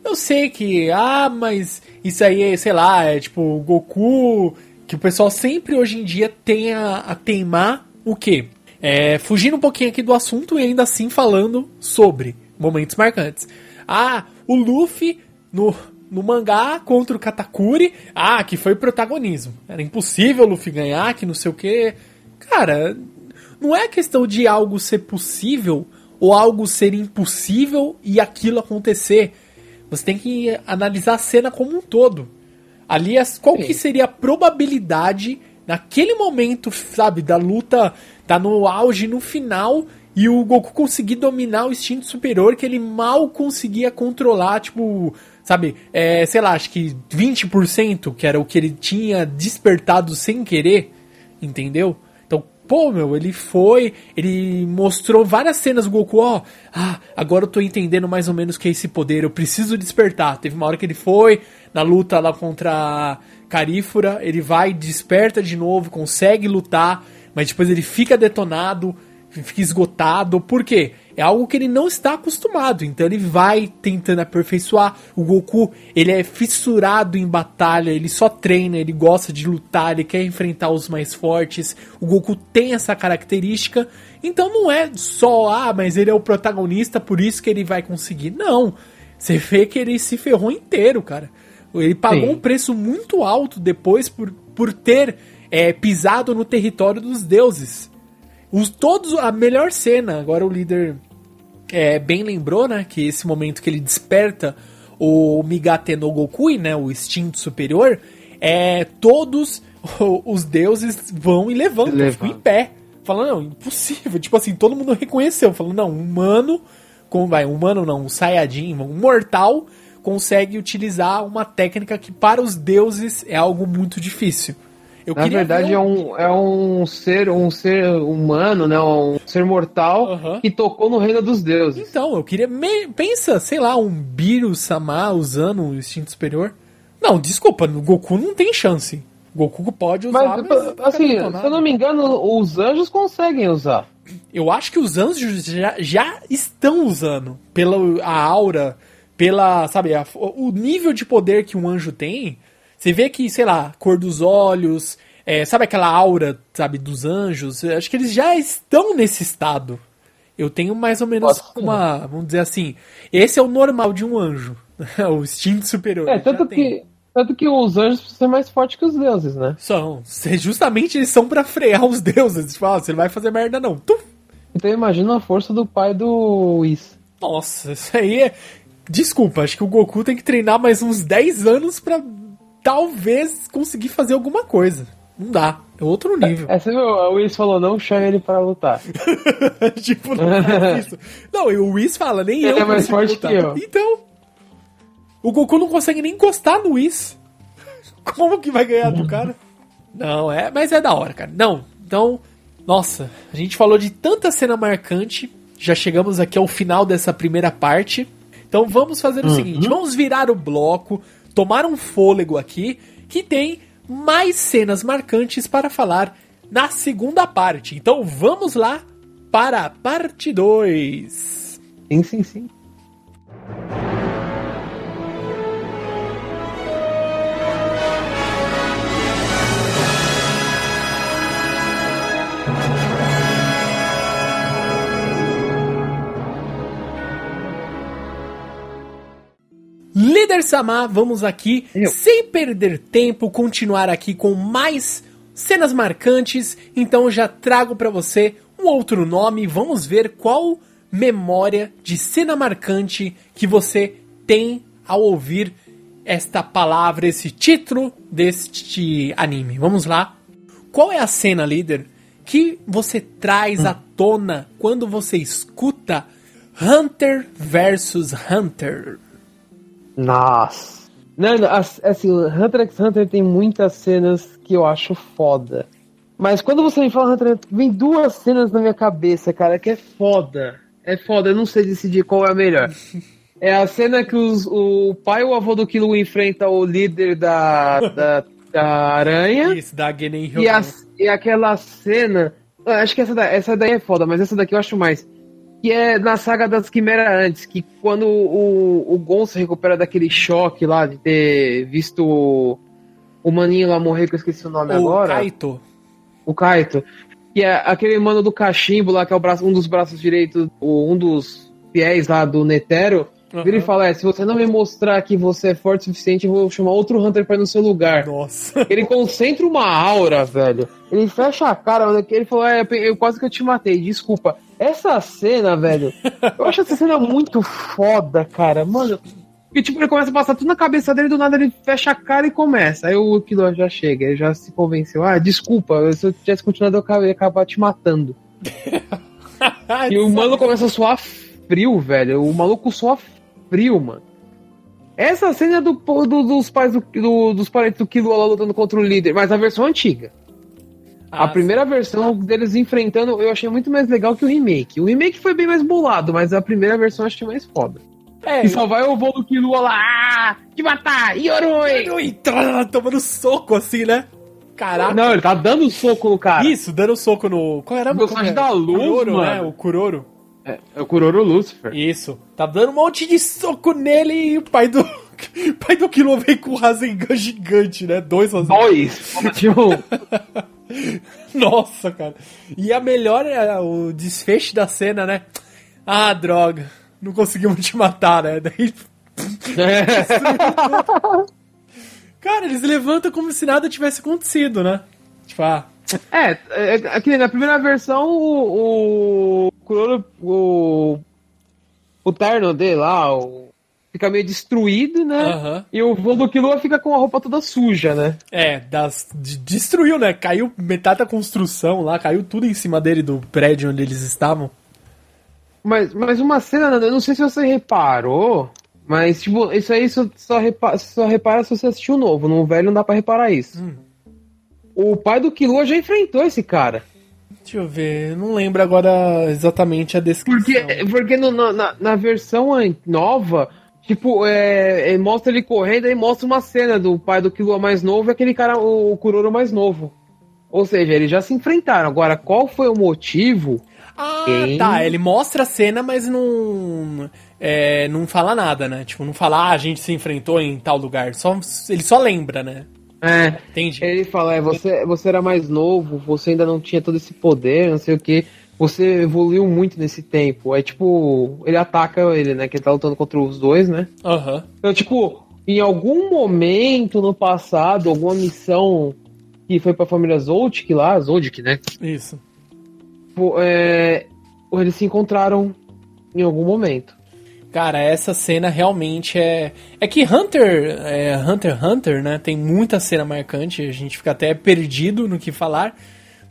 eu sei que, ah, mas isso aí é, sei lá, é tipo, o Goku que o pessoal sempre hoje em dia tem a, a teimar o quê? É, fugindo um pouquinho aqui do assunto e ainda assim falando sobre momentos marcantes. Ah, o Luffy no, no mangá contra o Katakuri, ah, que foi protagonismo. Era impossível o Luffy ganhar, que não sei o que. Cara, não é questão de algo ser possível ou algo ser impossível e aquilo acontecer. Você tem que analisar a cena como um todo. Ali, qual que seria a probabilidade naquele momento, sabe, da luta, tá no auge, no final, e o Goku conseguir dominar o instinto superior que ele mal conseguia controlar, tipo, sabe, é, sei lá, acho que 20%, que era o que ele tinha despertado sem querer, entendeu? Então, pô, meu, ele foi, ele mostrou várias cenas do Goku, ó, ah, agora eu tô entendendo mais ou menos o que é esse poder, eu preciso despertar. Teve uma hora que ele foi na luta lá contra Carífora, ele vai, desperta de novo, consegue lutar, mas depois ele fica detonado, fica esgotado. Por quê? É algo que ele não está acostumado, então ele vai tentando aperfeiçoar. O Goku, ele é fissurado em batalha, ele só treina, ele gosta de lutar, ele quer enfrentar os mais fortes. O Goku tem essa característica, então não é só, ah, mas ele é o protagonista, por isso que ele vai conseguir. Não. Você vê que ele se ferrou inteiro, cara. Ele pagou Sim. um preço muito alto depois por, por ter é, pisado no território dos deuses. Os, todos, a melhor cena, agora o líder é, bem lembrou, né? Que esse momento que ele desperta o Migate no Gokui, né? O instinto superior, é todos os deuses vão e levantam, ficam em pé. Falando, não, impossível. Tipo assim, todo mundo reconheceu. Falando, não, um humano, como vai, um humano não, um Saiyajin, um mortal, consegue utilizar uma técnica que para os deuses é algo muito difícil. Eu Na verdade, um... é, um, é um ser um ser humano, né? Um ser mortal uhum. que tocou no reino dos deuses. Então, eu queria. Me... Pensa, sei lá, um Biru Sama usando o instinto superior. Não, desculpa, no Goku não tem chance. Goku pode usar. Mas, mas assim, se eu não me engano, os anjos conseguem usar. Eu acho que os anjos já, já estão usando. Pela a aura, pela. Sabe, a, o nível de poder que um anjo tem você vê que, sei lá, cor dos olhos, é, sabe aquela aura, sabe, dos anjos? Eu acho que eles já estão nesse estado. Eu tenho mais ou menos Nossa, uma, vamos dizer assim, esse é o normal de um anjo, o instinto superior. É, tanto que, tanto que os anjos precisam ser mais fortes que os deuses, né? São. Justamente eles são para frear os deuses. Tipo, ah, você não vai fazer merda não. Tum. Então imagina a força do pai do Whis. Nossa, isso aí é... Desculpa, acho que o Goku tem que treinar mais uns 10 anos pra talvez conseguir fazer alguma coisa. Não dá. É outro nível. É, você viu, o Whis falou, não chame ele para lutar. tipo, não é isso. Não, e o Whis fala, nem ele eu. é mais forte lutar. que eu. Então. O Goku não consegue nem encostar no Whis. Como que vai ganhar do cara? Não, é, mas é da hora, cara. Não, então, nossa, a gente falou de tanta cena marcante. Já chegamos aqui ao final dessa primeira parte. Então vamos fazer o uhum. seguinte: vamos virar o bloco tomar um fôlego aqui, que tem mais cenas marcantes para falar na segunda parte. Então vamos lá para a parte 2. Sim, sim, sim. Líder Samar, vamos aqui, Eu. sem perder tempo, continuar aqui com mais cenas marcantes. Então já trago para você um outro nome. Vamos ver qual memória de cena marcante que você tem ao ouvir esta palavra, esse título deste anime. Vamos lá. Qual é a cena, líder, que você traz à tona quando você escuta Hunter versus Hunter? Nossa. Não, não, assim, Hunter x Hunter tem muitas cenas que eu acho foda. Mas quando você me fala Hunter, vem duas cenas na minha cabeça, cara, que é foda. É foda, eu não sei decidir qual é a melhor. É a cena que os, o pai e o avô do Kilo enfrenta o líder da, da, da aranha. Isso, da Genen e, a, e aquela cena. Acho que essa, da, essa daí é foda, mas essa daqui eu acho mais que é na saga das Quimera antes, que quando o, o Gon se recupera daquele choque lá de ter visto o, o maninho lá morrer, que eu esqueci o nome o agora. O Kaito. O Kaito. Que é aquele mano do cachimbo lá, que é o braço, um dos braços direitos, um dos fiéis lá do Netero. Uhum. Ele fala: é, se você não me mostrar que você é forte o suficiente, eu vou chamar outro Hunter pra ir no seu lugar. Nossa. Ele concentra uma aura, velho. Ele fecha a cara, ele falou: é, eu quase que eu te matei, desculpa. Essa cena, velho, eu acho essa cena muito foda, cara. Mano, e tipo, ele começa a passar tudo na cabeça dele, do nada ele fecha a cara e começa. Aí o Kilo já chega, ele já se convenceu. Ah, desculpa, se eu tivesse continuado eu ia acabar te matando. e o mano começa a suar frio, velho. O maluco soa frio, mano. Essa cena é do, do dos pais do, do, dos parentes do Kilo lá lutando contra o líder, mas a versão antiga. A Ah, primeira versão deles enfrentando eu achei muito mais legal que o remake. O remake foi bem mais bolado, mas a primeira versão eu achei mais foda. É, E só vai o voo do Killua lá, ah, te matar, Yoroi! Tá tomando soco assim, né? Caraca. Não, ele tá dando soco no cara. Isso, dando soco no. Qual era? O personagem da luz, Kuroro, mano. né? O Kuroro. É, é o Kuroro Lucifer. Isso. Tá dando um monte de soco nele e o pai do. Pai do Kilo vem com o Rasengan gigante, né? Dois Rasengan. Dois. Nossa, cara. E a melhor é o desfecho da cena, né? Ah, droga. Não conseguimos te matar, né? Daí. Cara, eles levantam como se nada tivesse acontecido, né? Tipo, ah. É, é, é na primeira versão o, o Kuroro, o, o terno dele lá, o, fica meio destruído, né? Aham. E o voo do Killua fica com a roupa toda suja, né? É, das, de- destruiu, né? Caiu metade da construção lá, caiu tudo em cima dele do prédio onde eles estavam. Mas, mas uma cena, eu não sei se você reparou, mas tipo, isso aí só, só, repa- só repara se você assistiu o novo, no velho não dá pra reparar isso. Hum. O pai do Killua já enfrentou esse cara. Deixa eu ver, eu não lembro agora exatamente a descrição. Porque, porque no- na, na, versão nova, tipo, é, é, mostra ele correndo e mostra uma cena do pai do Killua mais novo e aquele cara, o, o Kuroro mais novo. Ou seja, eles já se enfrentaram. Agora, qual foi o motivo? Ah, Quem? tá, ele mostra a cena, mas não. É, não fala nada, né? Tipo, não fala, ah, a gente se enfrentou em tal lugar. Só, ele só lembra, né? É, Entendi. ele fala, é, você, você era mais novo, você ainda não tinha todo esse poder, não sei o que. Você evoluiu muito nesse tempo. Aí, tipo, ele ataca ele, né? Que ele tá lutando contra os dois, né? Aham. Então, tipo, em algum momento no passado, alguma missão que foi pra família Zoldyck lá, Zoldyck, né? Isso. É, eles se encontraram em algum momento. Cara, essa cena realmente é. É que Hunter, é, Hunter x Hunter, né? Tem muita cena marcante, a gente fica até perdido no que falar.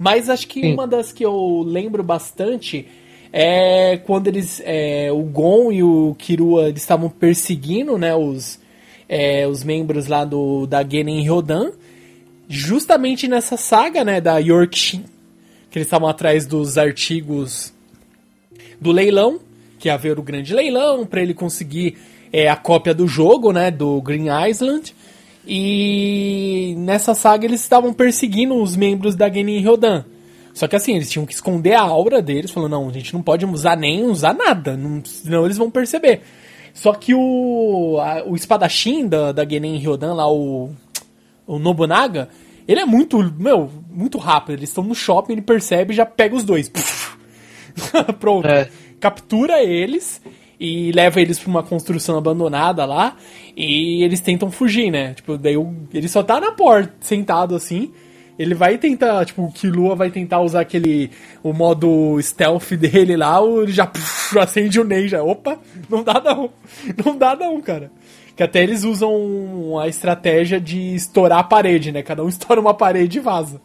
Mas acho que Sim. uma das que eu lembro bastante é quando eles. é, o Gon e o Kirua eles estavam perseguindo, né? Os, é, os membros lá do, da Genin Ryodan. Justamente nessa saga, né? Da Yorkshin. Que eles estavam atrás dos artigos do leilão, que ia haver o grande leilão, para ele conseguir é, a cópia do jogo, né, do Green Island. E nessa saga eles estavam perseguindo os membros da Genin Ryodan. Só que assim, eles tinham que esconder a aura deles, falando, não, a gente não pode usar nem usar nada, não, senão eles vão perceber. Só que o, a- o espadachim da, da Genin Ryodan, lá, o, o Nobunaga, ele é muito, meu, muito rápido. Eles estão no shopping, ele percebe e já pega os dois. Pronto. É. Captura eles e leva eles pra uma construção abandonada lá e eles tentam fugir, né? Tipo, daí o- ele só tá na porta, sentado assim. Ele vai tentar, tipo, o Killua vai tentar usar aquele, o modo stealth dele lá, ele já puf, acende o Nen, já, opa, não dá não, não dá não, cara. Que até eles usam a estratégia de estourar a parede, né? Cada um estoura uma parede e vaza.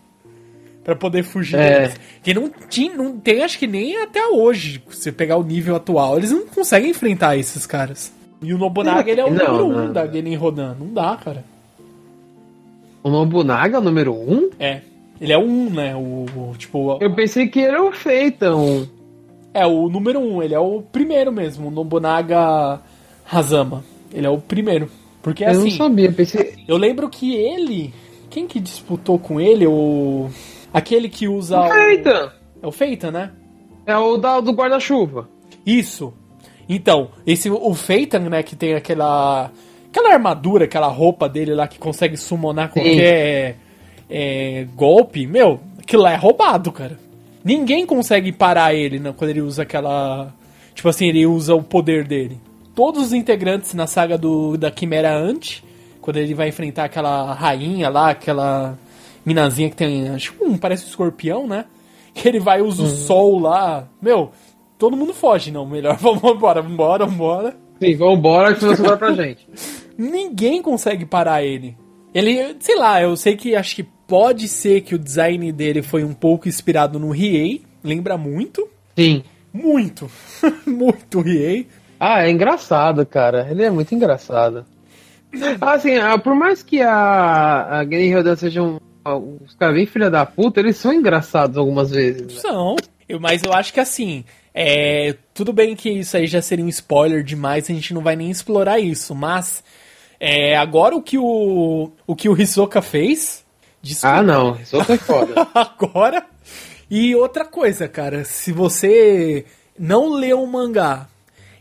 Pra poder fugir É. deles. Que não, tinha, não tem, acho que nem até hoje. Se você pegar o nível atual, eles não conseguem enfrentar esses caras. E o Nobunaga, ele é o Não, número não, um da não. Genin Rodan. Não dá, cara. O Nobunaga é o número um? É. Ele é o um, né? O, o- tipo, Eu pensei que era o Feitan. é o número um. Ele é o primeiro mesmo. O Nobunaga Hazama. Ele é o primeiro. Porque Eu não assim, sabia, pensei. eu lembro que ele. Quem que disputou com ele? O. Aquele que usa. O Feitan! É o Feita, né? É o da, do guarda-chuva. Isso. Então, esse o Feitan, né, que tem aquela aquela armadura, aquela roupa dele lá que consegue summonar qualquer é, golpe, meu, aquilo lá é roubado, cara. Ninguém consegue parar ele né, quando ele usa aquela, tipo assim, ele usa o poder dele. Todos os integrantes na saga do da Quimera Ant, quando ele vai enfrentar aquela rainha lá, aquela minazinha que tem, acho que um, parece um escorpião, né? Que ele vai usa o sol lá, meu, todo mundo foge, não, melhor, vamos embora, vambora, vambora. Sim, vambora que você vai pra gente. Ninguém consegue parar ele. Ele, sei lá, eu sei que acho que pode ser que o design dele foi um pouco inspirado no Riei, lembra muito, Sim. muito, muito Riei. Ah, é engraçado, cara. Ele é muito engraçado. Assim, por mais que a, a Gary Rodan seja um, os caras bem filha da puta, eles são engraçados algumas vezes. Né? São. Eu, mas eu acho que assim, é, tudo bem que isso aí já seria um spoiler demais, a gente não vai nem explorar isso, mas é, agora o que o, o que o Hisoka fez. Desculpa. Ah, não, Hisoka é foda. agora. E outra coisa, cara, se você não leu o mangá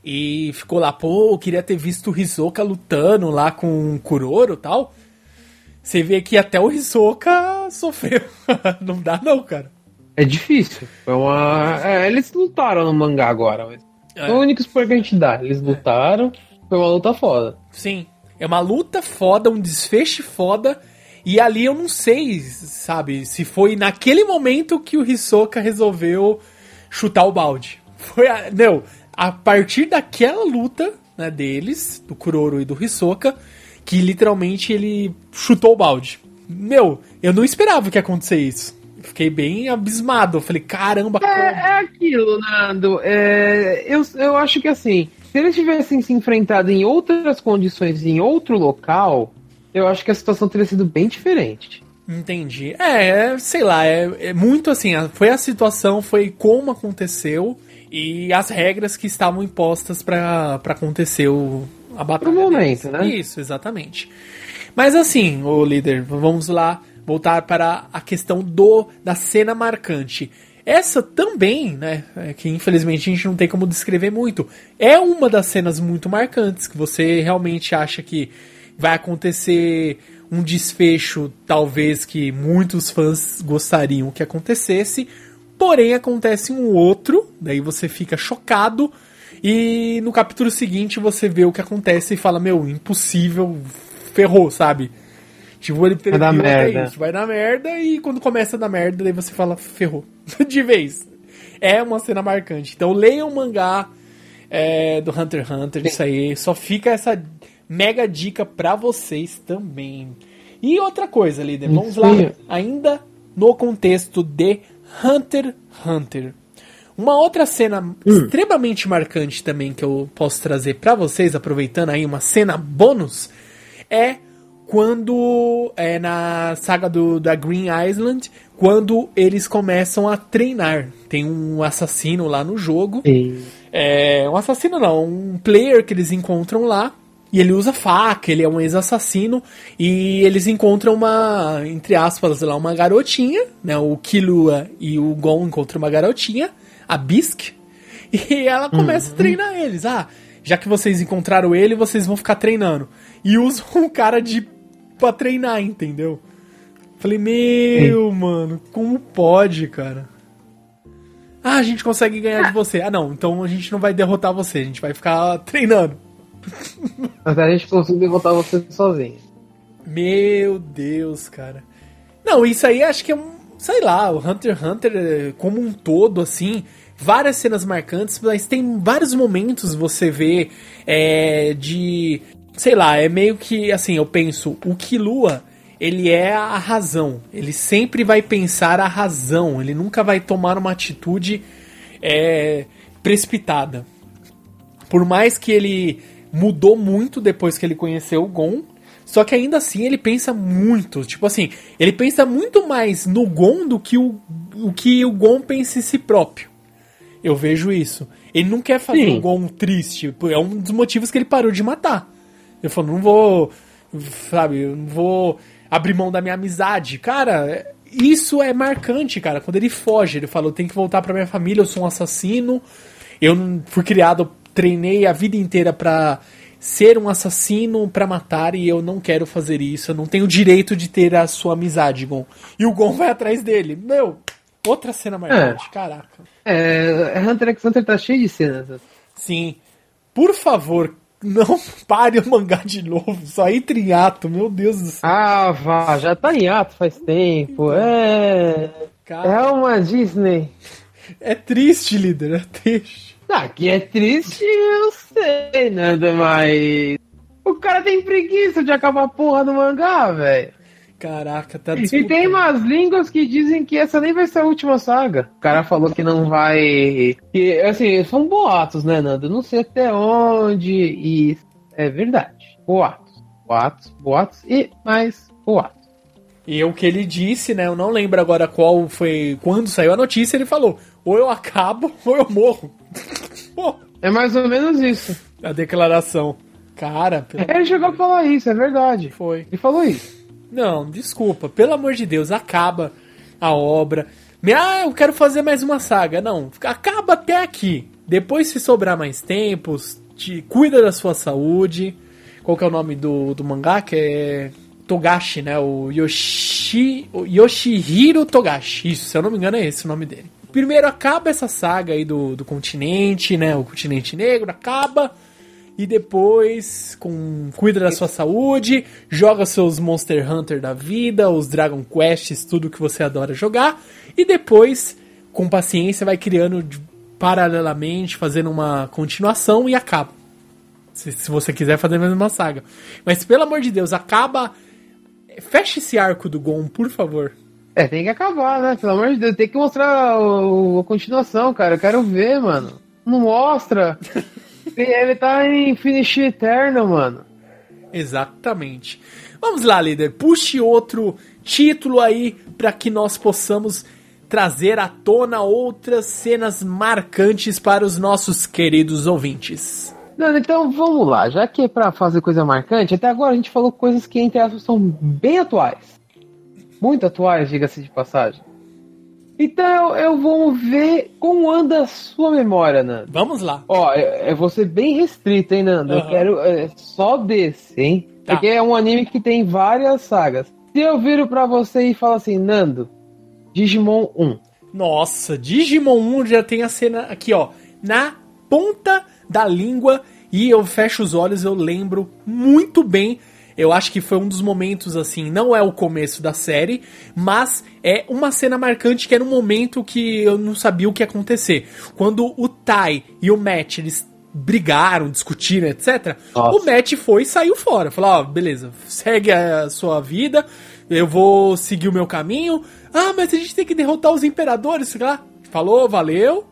e ficou lá, pô, eu queria ter visto o Hisoka lutando lá com o Kuroro e tal. Você vê que até o Hisoka sofreu. não dá não, cara. É difícil. Foi uma... É, eles lutaram no mangá agora, mas... É. é o único spoiler que a gente dá. Eles lutaram, foi uma luta foda. Sim. É uma luta foda, um desfecho foda. E ali eu não sei, sabe, se foi naquele momento que o Hisoka resolveu chutar o balde. Foi, a, não, a partir daquela luta, né, deles, do Kuroro e do Hisoka, que literalmente ele chutou o balde. Meu, eu não esperava que ia acontecer isso. Fiquei bem abismado. Eu falei, caramba, é, é aquilo, Nando. É, eu, eu acho que assim, se eles tivessem se enfrentado em outras condições, em outro local, eu acho que a situação teria sido bem diferente. Entendi. É, é sei lá, é, é, muito assim, foi a situação, foi como aconteceu e as regras que estavam impostas para acontecer o, a batalha. Pro momento, né? Isso, exatamente. Mas assim, o líder, vamos lá voltar para a questão do da cena marcante. Essa também, né, é que infelizmente a gente não tem como descrever muito, é uma das cenas muito marcantes que você realmente acha que vai acontecer um desfecho, talvez que muitos fãs gostariam que acontecesse, porém acontece um outro, daí você fica chocado e no capítulo seguinte você vê o que acontece e fala: Meu, impossível, ferrou, sabe? Tipo, ele vai dar merda. Isso, vai dar merda e quando começa a dar merda, daí você fala: Ferrou. De vez. É uma cena marcante. Então leiam o mangá é, do Hunter x Hunter, isso aí. Só fica essa mega dica pra vocês também. E outra coisa, líder, vamos lá, ainda no contexto de Hunter x Hunter. Uma outra cena hum. extremamente marcante também que eu posso trazer para vocês, aproveitando aí uma cena bônus, é quando é na saga do, da Green Island, quando eles começam a treinar. Tem um assassino lá no jogo. Sim. É, um assassino não, um player que eles encontram lá. E ele usa faca, ele é um ex-assassino. E eles encontram uma, entre aspas, lá, uma garotinha. Né, o Killua e o Gon encontram uma garotinha a Bisque, e ela começa uhum. a treinar eles. Ah, já que vocês encontraram ele, vocês vão ficar treinando. E usa um cara de pra treinar, entendeu? Falei, meu, Sim. mano, como pode, cara? Ah, a gente consegue ganhar de você. Ah, não, então a gente não vai derrotar você, a gente vai ficar treinando. Mas a gente consegue derrotar você sozinho. Meu Deus, cara. Não, isso aí acho que é um, sei lá, o Hunter x Hunter eh, como um todo, assim, várias cenas marcantes, mas tem vários momentos você vê é, de. Sei lá, é meio que assim, eu penso, o Kilua, ele é a razão. Ele sempre vai pensar a razão. Ele nunca vai tomar uma atitude é, precipitada. Por mais que ele mudou muito depois que ele conheceu o Gon, só que ainda assim ele pensa muito. Tipo assim, ele pensa muito mais no Gon do que o, o que o Gon pensa em si próprio. Eu vejo isso. Ele não quer fazer Sim. o Gon triste. É um dos motivos que ele parou de matar. Ele falou, não vou. Sabe, não vou abrir mão da minha amizade. Cara, isso é marcante, cara. Quando ele foge, ele falou, tem que voltar pra minha família, eu sou um assassino. Eu fui criado, treinei a vida inteira pra ser um assassino para matar e eu não quero fazer isso. Eu não tenho direito de ter a sua amizade, Gon. E o Gon vai atrás dele. Meu, outra cena marcante, é. caraca. É, Hunter x Hunter tá cheio de cenas. Sim. Por favor, não pare o mangá de novo. Só entre em ato, meu Deus do céu. Ah, vá, já tá em ato faz tempo. É. Cara... É uma Disney. É triste, líder, é triste. Ah, que é triste, eu sei, nada mais. O cara tem preguiça de acabar a porra do mangá, velho. Caraca, tá E tem umas línguas que dizem que essa nem vai ser a última saga. O cara falou que não vai. Que, assim, são boatos, né, Nando? Não sei até onde. E é verdade. Boatos. Boatos, boatos e mais boatos. E o que ele disse, né? Eu não lembro agora qual foi. Quando saiu a notícia, ele falou: ou eu acabo ou eu morro. Pô, é mais ou menos isso. A declaração. Cara, pelo... Ele chegou a falar isso, é verdade. Foi. Ele falou isso. Não, desculpa. Pelo amor de Deus, acaba a obra. Ah, eu quero fazer mais uma saga. Não, acaba até aqui. Depois, se sobrar mais tempo, te, cuida da sua saúde. Qual que é o nome do, do mangá? Que é Togashi, né? O Yoshi, o Yoshihiro Togashi. Isso, se eu não me engano, é esse o nome dele. Primeiro acaba essa saga aí do, do continente, né? O continente negro acaba. E depois, com cuida da sua saúde, joga seus Monster Hunter da vida, os Dragon Quests, tudo que você adora jogar. E depois, com paciência, vai criando paralelamente, fazendo uma continuação e acaba. Se, se você quiser fazer a mesma saga. Mas pelo amor de Deus, acaba. Feche esse arco do Gon, por favor. É, tem que acabar, né? Pelo amor de Deus, tem que mostrar o, a continuação, cara. Eu quero ver, mano. Não mostra. Ele tá em Finish Eterno, mano. Exatamente. Vamos lá, líder. Puxe outro título aí para que nós possamos trazer à tona outras cenas marcantes para os nossos queridos ouvintes. Não, então vamos lá, já que é pra fazer coisa marcante, até agora a gente falou coisas que entre aspas são bem atuais. Muito atuais, diga-se de passagem. Então eu vou ver como anda a sua memória, Nando. Vamos lá. Ó, eu, eu vou ser bem restrito, hein, Nando? Uhum. Eu quero é, só desse, hein? Tá. Porque é um anime que tem várias sagas. Se eu viro pra você e falo assim, Nando, Digimon 1. Nossa, Digimon 1 já tem a cena aqui, ó, na ponta da língua e eu fecho os olhos, eu lembro muito bem. Eu acho que foi um dos momentos assim, não é o começo da série, mas é uma cena marcante que era um momento que eu não sabia o que ia acontecer. Quando o Tai e o Matt, eles brigaram, discutiram, etc. Nossa. O Matt foi e saiu fora. Falou, ó, oh, beleza, segue a sua vida, eu vou seguir o meu caminho. Ah, mas a gente tem que derrotar os imperadores, sei lá. Falou, valeu.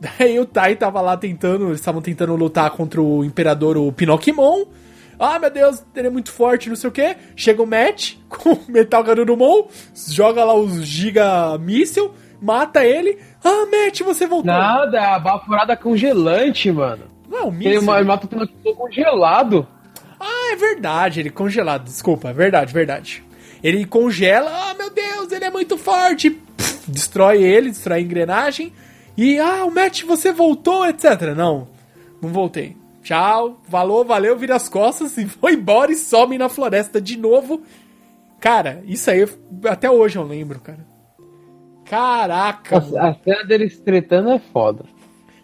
Daí o Tai tava lá tentando, eles estavam tentando lutar contra o imperador, o Pinocchimon. Ah, meu Deus, ele é muito forte, não sei o que. Chega o Matt com o Metal Garurumon, joga lá os Giga Míssil, mata ele. Ah, Matt, você voltou. Nada, a baforada congelante, mano. Não, míssil. Ele mata o Pinocchimon congelado. Ah, é verdade, ele congelado, desculpa, é verdade, verdade. Ele congela, ah, meu Deus, ele é muito forte. Pff, destrói ele, destrói a engrenagem. E, ah, o Matt, você voltou, etc. Não, não voltei. Tchau, valeu, valeu, vira as costas e foi embora e some na floresta de novo. Cara, isso aí até hoje eu lembro, cara. Caraca! A, a cena deles tretando é foda.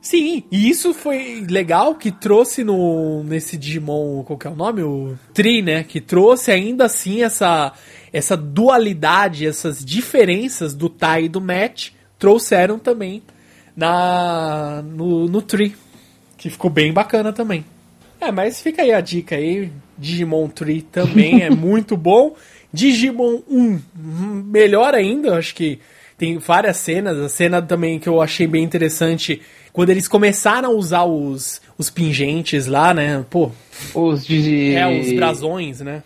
Sim, e isso foi legal que trouxe no nesse Digimon, qual que é o nome? O Tri, né? Que trouxe ainda assim essa essa dualidade, essas diferenças do Tai e do Match trouxeram também na no, no Tree, que ficou bem bacana também. É, mas fica aí a dica aí, Digimon Tree também é muito bom. Digimon 1, melhor ainda, acho que tem várias cenas, a cena também que eu achei bem interessante, quando eles começaram a usar os, os pingentes lá, né, pô... Os de... É, os brasões, né?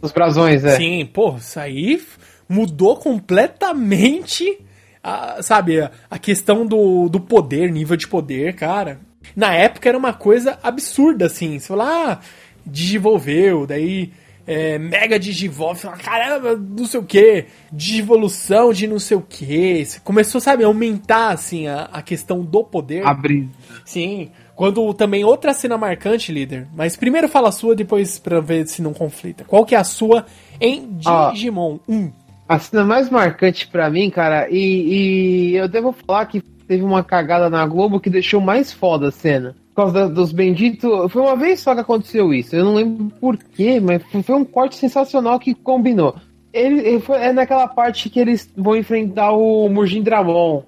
Os brasões, é. Sim, pô, isso aí mudou completamente, a, sabe, a, a questão do, do poder, nível de poder, cara. Na época era uma coisa absurda, assim. Você fala, ah, digivolveu, daí é, mega digivolve, fala, caramba, não sei o que, digivolução de não sei o que. Começou, sabe, a aumentar, assim, a, a questão do poder. Abrir. Sim. Quando também outra cena marcante, líder. Mas primeiro fala a sua, depois pra ver se não conflita. Qual que é a sua em Digimon 1? A cena mais marcante para mim, cara, e, e, eu devo falar que teve uma cagada na Globo que deixou mais foda a cena. Por causa dos benditos. Foi uma vez só que aconteceu isso. Eu não lembro porquê, mas foi um corte sensacional que combinou. Ele, ele foi, é naquela parte que eles vão enfrentar o Murjin Dramon.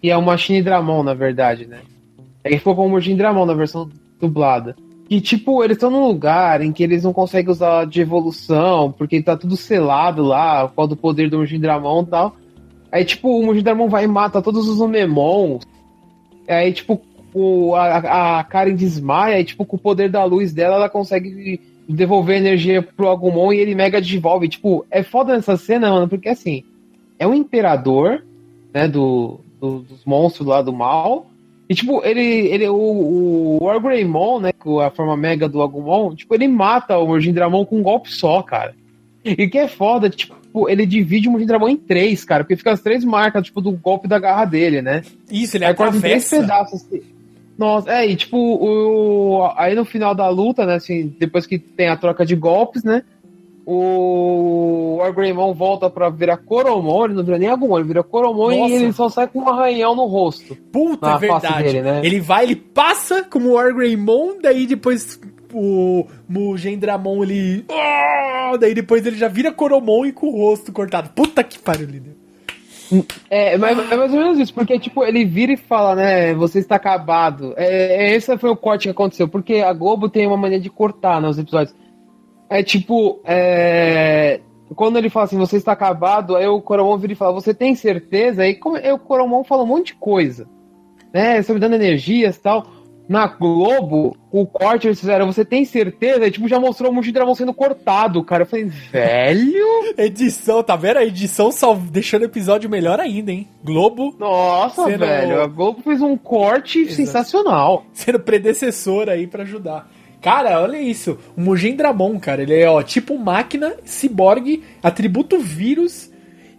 Que é o Machine Dramon, na verdade, né? Aí ficou com o Murjin Dramon na versão dublada. E, tipo, eles estão num lugar em que eles não conseguem usar de evolução, porque tá tudo selado lá, qual do poder do Murjin Dramon e tal. Aí, tipo, o Dramon vai e mata todos os Omemons. Aí, tipo, o, a, a Karen desmaia e, tipo, com o poder da luz dela, ela consegue devolver energia pro Agumon e ele mega devolve. Tipo, é foda nessa cena, mano, porque assim, é um imperador, né, do, do dos monstros lá do mal. E, tipo, ele, ele o, o Wargreymon, né, com a forma mega do Agumon, tipo, ele mata o Morgindramon com um golpe só, cara. E que é foda, tipo, ele divide o Morgindramon em três, cara, porque fica as três marcas, tipo, do golpe da garra dele, né? Isso, ele Aí atravessa. quase três pedaços. Nossa, é, e tipo, o, aí no final da luta, né, assim, depois que tem a troca de golpes, né, o Wargreymon volta pra virar Coromon, ele não vira nem Agumon, ele vira Coromon Nossa. e ele só sai com um arranhão no rosto. Puta, na é verdade. face dele, né? Ele vai, ele passa como o daí depois o Mugendramon, ele... Ah! Daí depois ele já vira Coromon e com o rosto cortado. Puta que pariu, líder. É, mas é mais ou menos isso, porque, tipo, ele vira e fala, né, você está acabado. É, é, esse foi o corte que aconteceu, porque a Globo tem uma maneira de cortar nos episódios. É tipo, é, quando ele fala assim, você está acabado, aí o Coromon vira e fala, você tem certeza? Aí, como, aí o Coromon fala um monte de coisa, né, sobre dando energias e tal. Na Globo, o corte eles fizeram, você tem certeza? E, tipo, já mostrou o Multidramon sendo cortado, cara. Eu falei, velho? Edição, tá vendo? A edição sal... deixando o episódio melhor ainda, hein? Globo Nossa, Sendo- velho, a Globo fez um corte Exato. sensacional. sendo predecessor aí pra ajudar. Cara, olha isso. O Mugen Dramon, cara, ele é ó, tipo máquina, ciborgue, atributo vírus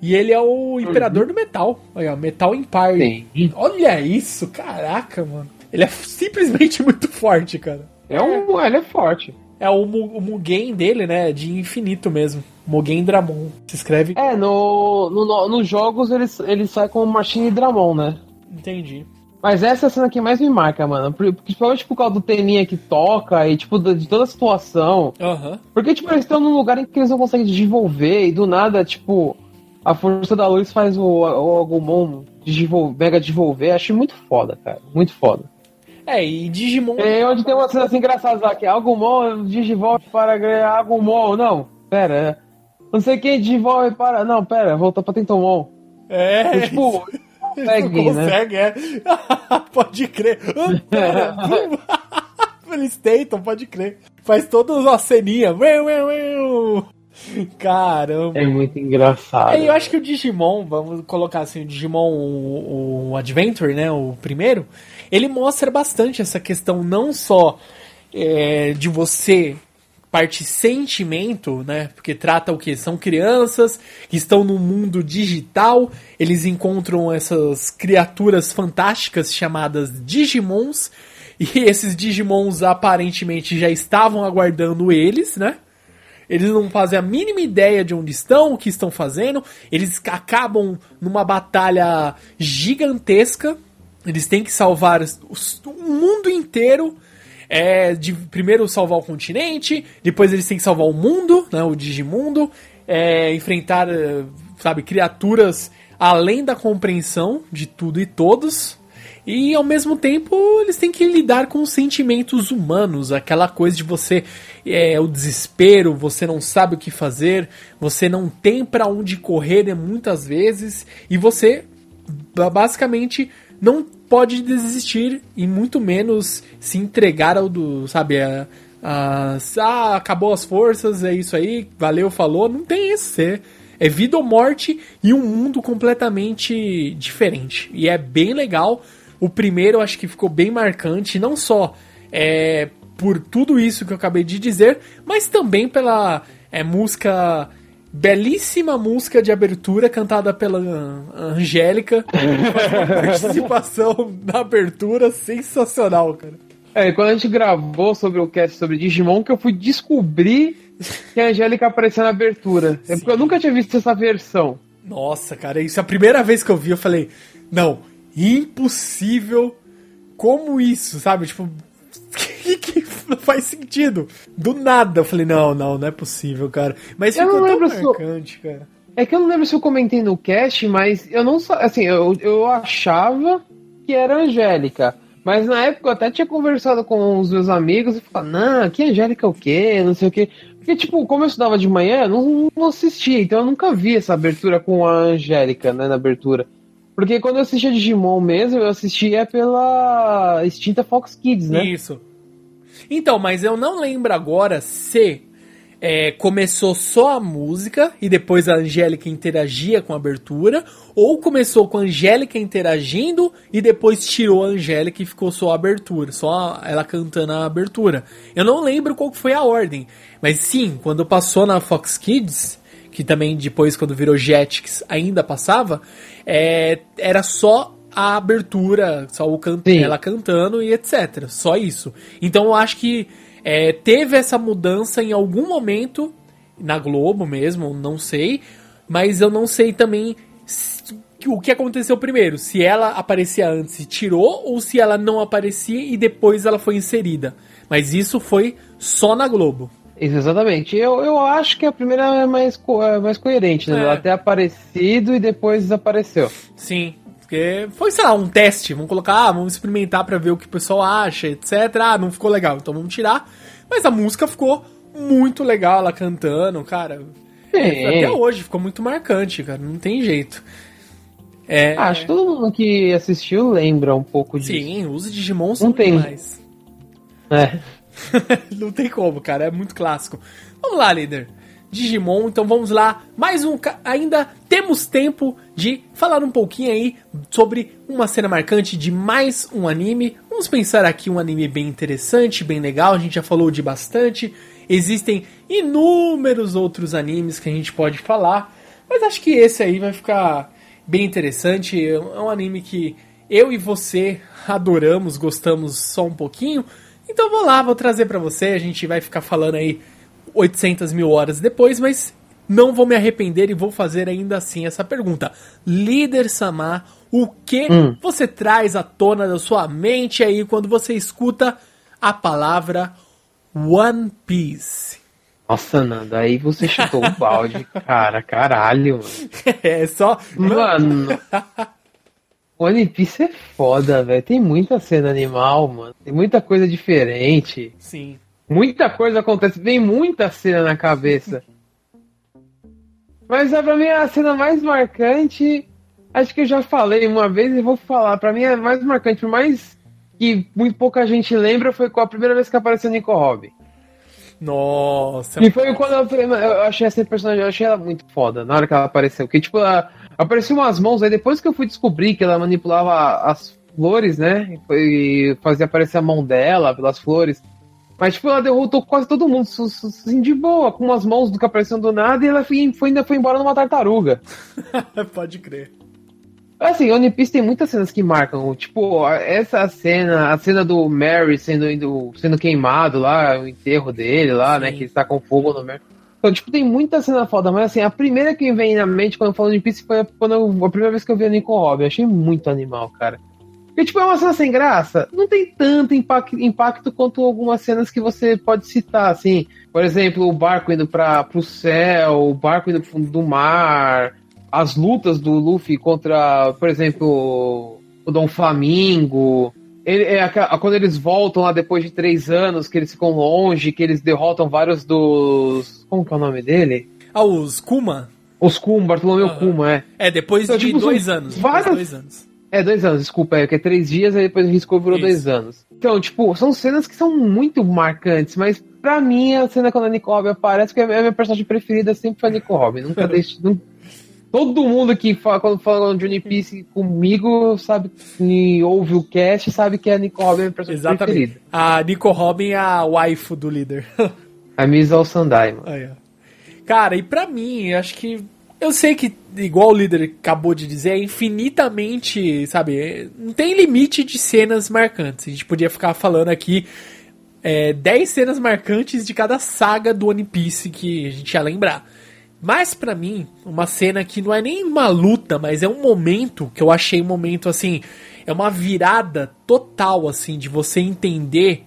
e ele é o imperador do metal. Olha, Metal Empire. Sim. Olha isso, caraca, mano. Ele é simplesmente muito forte, cara. É um, ele é forte. É o, o Mugen dele, né? De infinito mesmo. Mugen Dramon. Se escreve. É, no, no, no- nos jogos ele, ele sai com Machine Dramon, né? Entendi. Mas essa é a cena que mais me marca, mano. Pri- Principalmente por causa do teminha que toca e, tipo, de toda a situação. Aham. Porque, tipo, eles estão num lugar em que eles não conseguem desenvolver e do nada, tipo, a força da luz faz o, o Agumon desenvol- mega desenvolver. Achei muito foda, cara. Muito foda. É, e Digimon. É onde tem uma cena assim que é Agumon digivolve para ganhar Agumon. Não, pera. é. Não sei quem desenvolve para. Não, pera, voltou pra Tentomon. É. Tipo, Ele não consegue, né? consegue, é. pode crer. Pera. Eles tentam, pode crer. Faz toda uma ceninha. Caramba. É muito engraçado. É, eu acho que o Digimon, vamos colocar assim, o Digimon, o, o Adventure, né, o primeiro, ele mostra bastante essa questão não só é, de você parte sentimento, né, porque trata o que? São crianças que estão no mundo digital, eles encontram essas criaturas fantásticas chamadas Digimons, e esses Digimons aparentemente já estavam aguardando eles, né, eles não fazem a mínima ideia de onde estão, o que estão fazendo. Eles acabam numa batalha gigantesca. Eles têm que salvar os- o mundo inteiro. É, de primeiro salvar o continente, depois eles têm que salvar o mundo, né, o Digimundo, é, enfrentar, eh, sabe, criaturas além da compreensão de tudo e todos. E ao mesmo tempo eles têm que lidar com os sentimentos humanos, aquela coisa de você é o desespero, você não sabe o que fazer, você não tem pra onde correr né, muitas vezes e você ba- basicamente não pode desistir e muito menos se entregar ao do, sabe, a, a- ah, acabou as forças, é isso aí, valeu, falou, não tem esse. É, é vida ou morte e um mundo completamente diferente. E é bem legal. O primeiro eu acho que ficou bem marcante, não só é, por tudo isso que eu acabei de dizer, mas também pela é, música belíssima música de abertura cantada pela Angélica, participação na abertura sensacional, cara. É, quando a gente gravou sobre o cast sobre Digimon, que eu fui descobrir que a Angélica apareceu na abertura. É porque eu nunca tinha visto essa versão. Nossa, cara, isso é a primeira vez que eu vi, eu falei, não, impossível, como isso, sabe? Tipo, que, que não faz sentido. Do nada, eu falei, não, não, não é possível, cara. Mas Eu ficou não tão lembro se eu- marcante, cara. É que eu não lembro se eu comentei no cast, mas eu não assim, eu, eu achava que era Angélica. Mas na época eu até tinha conversado com os meus amigos e falava, não, que Angélica é o quê? Não sei o quê. Porque, tipo, como eu estudava de manhã, eu não, não assistia, então eu nunca vi essa abertura com a Angélica, né, na abertura. Porque quando eu assistia Digimon mesmo, eu assistia pela extinta Fox Kids, né? Isso. Então, mas eu não lembro agora se é, começou só a música e depois a Angélica interagia com a abertura, ou começou com a Angélica interagindo e depois tirou a Angélica e ficou só a abertura, só ela cantando a abertura. Eu não lembro qual foi a ordem, mas sim, quando passou na Fox Kids, que também depois quando virou Jetix ainda passava, é, era só a abertura, só o can Sim. ela cantando e etc. Só isso. Então eu acho que é, teve essa mudança em algum momento na Globo mesmo, não sei, mas eu não sei também se- o que aconteceu primeiro, se ela aparecia antes e tirou ou se ela não aparecia e depois ela foi inserida. Mas isso foi só na Globo. Exatamente. Eu, eu acho que a primeira é mais, co- é mais coerente, né? É. Ela ter aparecido e depois desapareceu. Sim, porque foi, sei lá, um teste. Vamos colocar, ah, vamos experimentar pra ver o que o pessoal acha, etc. Ah, não ficou legal, então vamos tirar. Mas a música ficou muito legal, ela cantando, cara. Sim. Até hoje ficou muito marcante, cara. Não tem jeito. É, Acho que todo mundo que assistiu lembra um pouco disso. Sim, os Digimon são Não tem. demais. É. não tem como, cara. É muito clássico. Vamos lá, líder. Digimon, então vamos lá. Mais um. Ainda temos tempo de falar um pouquinho aí sobre uma cena marcante de mais um anime. Vamos pensar aqui um anime bem interessante, bem legal. A gente já falou de bastante. Existem inúmeros outros animes que a gente pode falar. Mas acho que esse aí vai ficar bem interessante. É um anime que eu e você adoramos, gostamos só um pouquinho. Então vou lá, vou trazer pra você. A gente vai ficar falando aí 800 mil horas depois, mas não vou me arrepender e vou fazer ainda assim essa pergunta. Líder Samar, o que Hum. você traz à tona da sua mente aí quando você escuta a palavra One Piece? Nossa, Nando, aí você chutou o balde. Cara, caralho, mano. é só. Mano. One Piece é foda, velho. Tem muita cena animal, mano. Tem muita coisa diferente. Sim. Muita coisa acontece. Vem muita cena na cabeça. Mas é pra mim a cena mais marcante. Acho que eu já falei uma vez e vou falar. Pra mim é mais marcante, por mais que muito pouca gente lembra, foi com a primeira vez que apareceu Nico Robin. Nossa. E foi quando eu, eu achei essa personagem, eu achei ela muito foda na hora que ela apareceu. Que tipo, ela, apareceu umas mãos aí depois que eu fui descobrir que ela manipulava as flores, né? E fazia aparecer a mão dela pelas flores. Mas tipo, ela derrotou quase todo mundo, assim, de boa, com umas mãos do que aparecendo do nada e ela foi, foi- ainda foi embora numa tartaruga. Pode crer. Assim, One Piece tem muitas cenas que marcam. Tipo, essa cena, a cena do Mary sendo, indo, sendo queimado lá, o enterro dele lá, né? Sim. Que está com fogo no Mary. Então, tipo, tem muita cena foda, mas assim, a primeira que vem na mente quando eu falo de One Piece foi quando eu- a primeira vez que eu vi a Nico Robin. Eu achei muito animal, cara. E, tipo, é uma cena sem graça. Não tem tanto impacto, impacto quanto algumas cenas que você pode citar, assim. Por exemplo, o barco indo para pro céu, o barco indo pro fundo do mar, as lutas do Luffy contra, por exemplo, o Dom Flamingo. Ele, é, quando eles voltam lá depois de três anos, que eles ficam longe, que eles derrotam vários dos. Como que é o nome dele? Ah, os Kuma? Os Kuma, Bartolomeu Aham. Kuma, é. É, depois Então, de tipo, dois anos. Várias- dois anos. É, dois anos, desculpa, é, que é três dias, aí depois riscou e virou Isso. dois anos. Então, tipo, são cenas que são muito marcantes, mas pra mim a cena quando a Nico Robin aparece, que é a minha personagem preferida sempre foi a Nico Robin. Nunca deixe. não- Todo mundo que fala, quando fala de One Piece comigo, sabe, e ouve o cast, sabe que a Nico Robin é a minha personagem Exatamente. preferida. A Nico Robin é a waifu do líder. A Miss Al-Sandai, mano. Aí, ó. Cara, e pra mim, acho que. Eu sei que, igual o líder acabou de dizer, é infinitamente, sabe? é- Não tem limite de cenas marcantes. A gente podia ficar falando aqui é, 10 cenas marcantes de cada saga do One Piece que a gente ia lembrar. Mas pra mim, uma cena que não é nem uma luta, mas é um momento que eu achei um momento assim, é uma virada total assim de você entender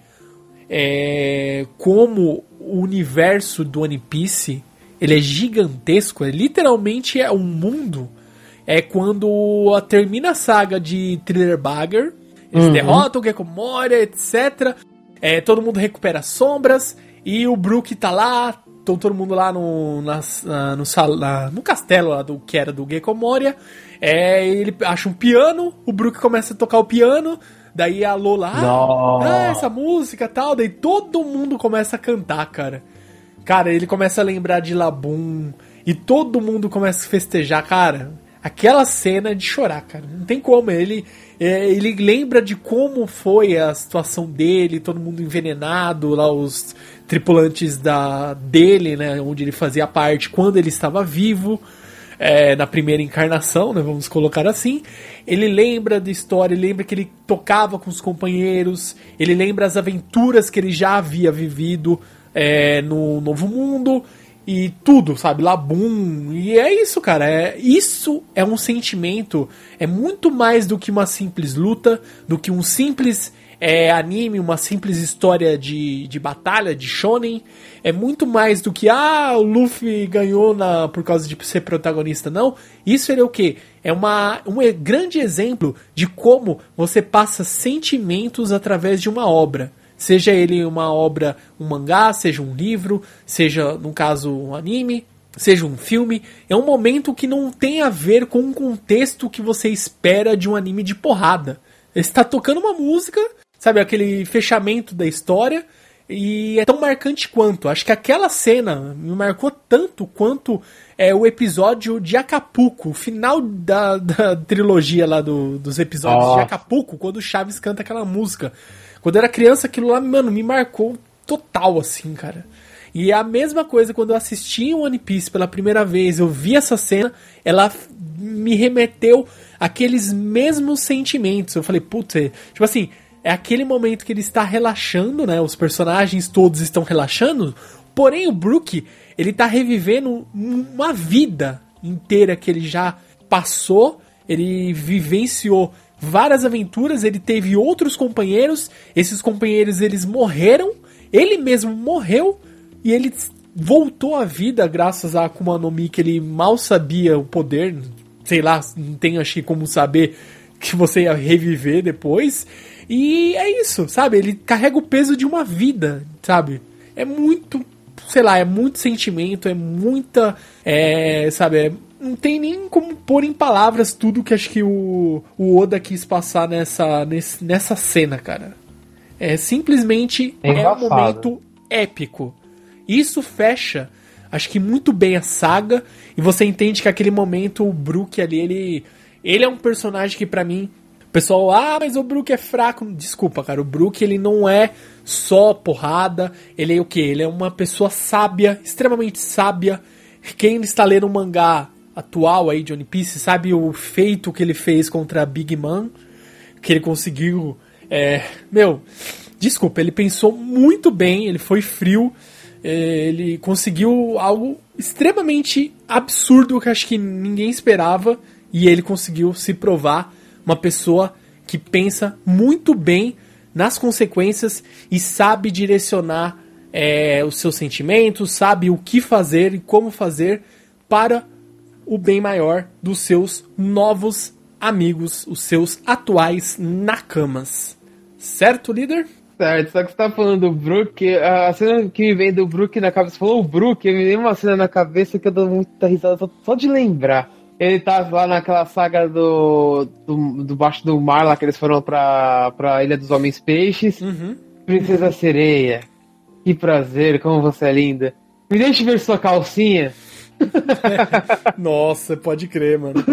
é, como o universo do One Piece ele é gigantesco, é, literalmente é um mundo. É quando termina a saga de Thriller Bagger, eles Uhum. derrotam o Gecko Moria, etc. É, todo mundo recupera as sombras e o Brook tá lá estão todo mundo lá no, na, no, na, no castelo lá do que era do Gecko Moria. É, ele acha um piano, o Brook começa a tocar o piano, daí a Lola, ah, essa música tal, daí todo mundo começa a cantar, cara. Cara, ele começa a lembrar de Labum e todo mundo começa a festejar, cara. Aquela cena de chorar, cara. Não tem como. Ele, é, ele lembra de como foi a situação dele, todo mundo envenenado, lá os tripulantes da dele, né, onde ele fazia parte quando ele estava vivo. É, na primeira encarnação, né, vamos colocar assim. Ele lembra da história, ele lembra que ele tocava com os companheiros, ele lembra as aventuras que ele já havia vivido é, no Novo Mundo, e tudo, sabe? Labum. E é isso, cara. É, isso é um sentimento. É muito mais do que uma simples luta, do que um simples é, anime, uma simples história de, de batalha, de shonen. É muito mais do que, ah, o Luffy ganhou na, por causa de ser protagonista. Não. Isso é o que? É uma, um grande exemplo de como você passa sentimentos através de uma obra. Seja ele uma obra, um mangá, seja um livro, seja, no caso, um anime, seja um filme, é um momento que não tem a ver com o contexto que você espera de um anime de porrada. Ele está tocando uma música, sabe, aquele fechamento da história, e é tão marcante quanto. Acho que aquela cena me marcou tanto quanto é o episódio de Acapulco, o final da, da trilogia lá do, dos episódios oh. de Acapulco, quando o Chaves canta aquela música. Quando eu era criança, aquilo lá, mano, me marcou total, assim, cara. E é a mesma coisa quando eu assisti One Piece pela primeira vez, eu vi essa cena, ela me remeteu aqueles mesmos sentimentos. Eu falei, putz, é, tipo assim, é aquele momento que ele está relaxando, né? Os personagens todos estão relaxando, porém o Brook, ele tá revivendo uma vida inteira que ele já passou, ele vivenciou várias aventuras, ele teve outros companheiros, esses companheiros eles morreram, ele mesmo morreu e ele voltou à vida graças a Akuma no Mi que ele mal sabia o poder, sei lá, não tem acho que como saber que você ia reviver depois. E é isso, sabe? Ele carrega o peso de uma vida, sabe? É muito, sei lá, é muito sentimento, é muita, é, sabe, é não tem nem como pôr em palavras tudo que acho que o, o Oda quis passar nessa, nesse, nessa cena, cara. É simplesmente é, é um momento épico. Isso fecha, acho que muito bem a saga e você entende que aquele momento o Brook ali ele ele é um personagem que para mim o pessoal, ah, mas o Brook é fraco. Desculpa, cara, o Brook ele não é só porrada, ele é o que? Ele é uma pessoa sábia, extremamente sábia. Quem está lendo o mangá atual aí de One Piece, sabe o feito que ele fez contra Big Man, que ele conseguiu, é, meu, desculpa, ele pensou muito bem, ele foi frio, é, ele conseguiu algo extremamente absurdo que acho que ninguém esperava e ele conseguiu se provar uma pessoa que pensa muito bem nas consequências e sabe direcionar é, os seus sentimentos, sabe o que fazer e como fazer para o bem maior dos seus novos amigos, os seus atuais nakamas. Certo, líder? Certo, só que você tá falando do Brook, a cena que me vem do Brook na cabeça, você falou o Brook, me vem uma cena na cabeça que eu dou muita risada só, só de lembrar. Ele tá lá naquela saga do, do, do baixo do mar, lá que eles foram pra, pra Ilha dos Homens Peixes. Uhum. Princesa Sereia, que prazer, como você é linda. Me deixe ver sua calcinha. Nossa, pode crer, mano.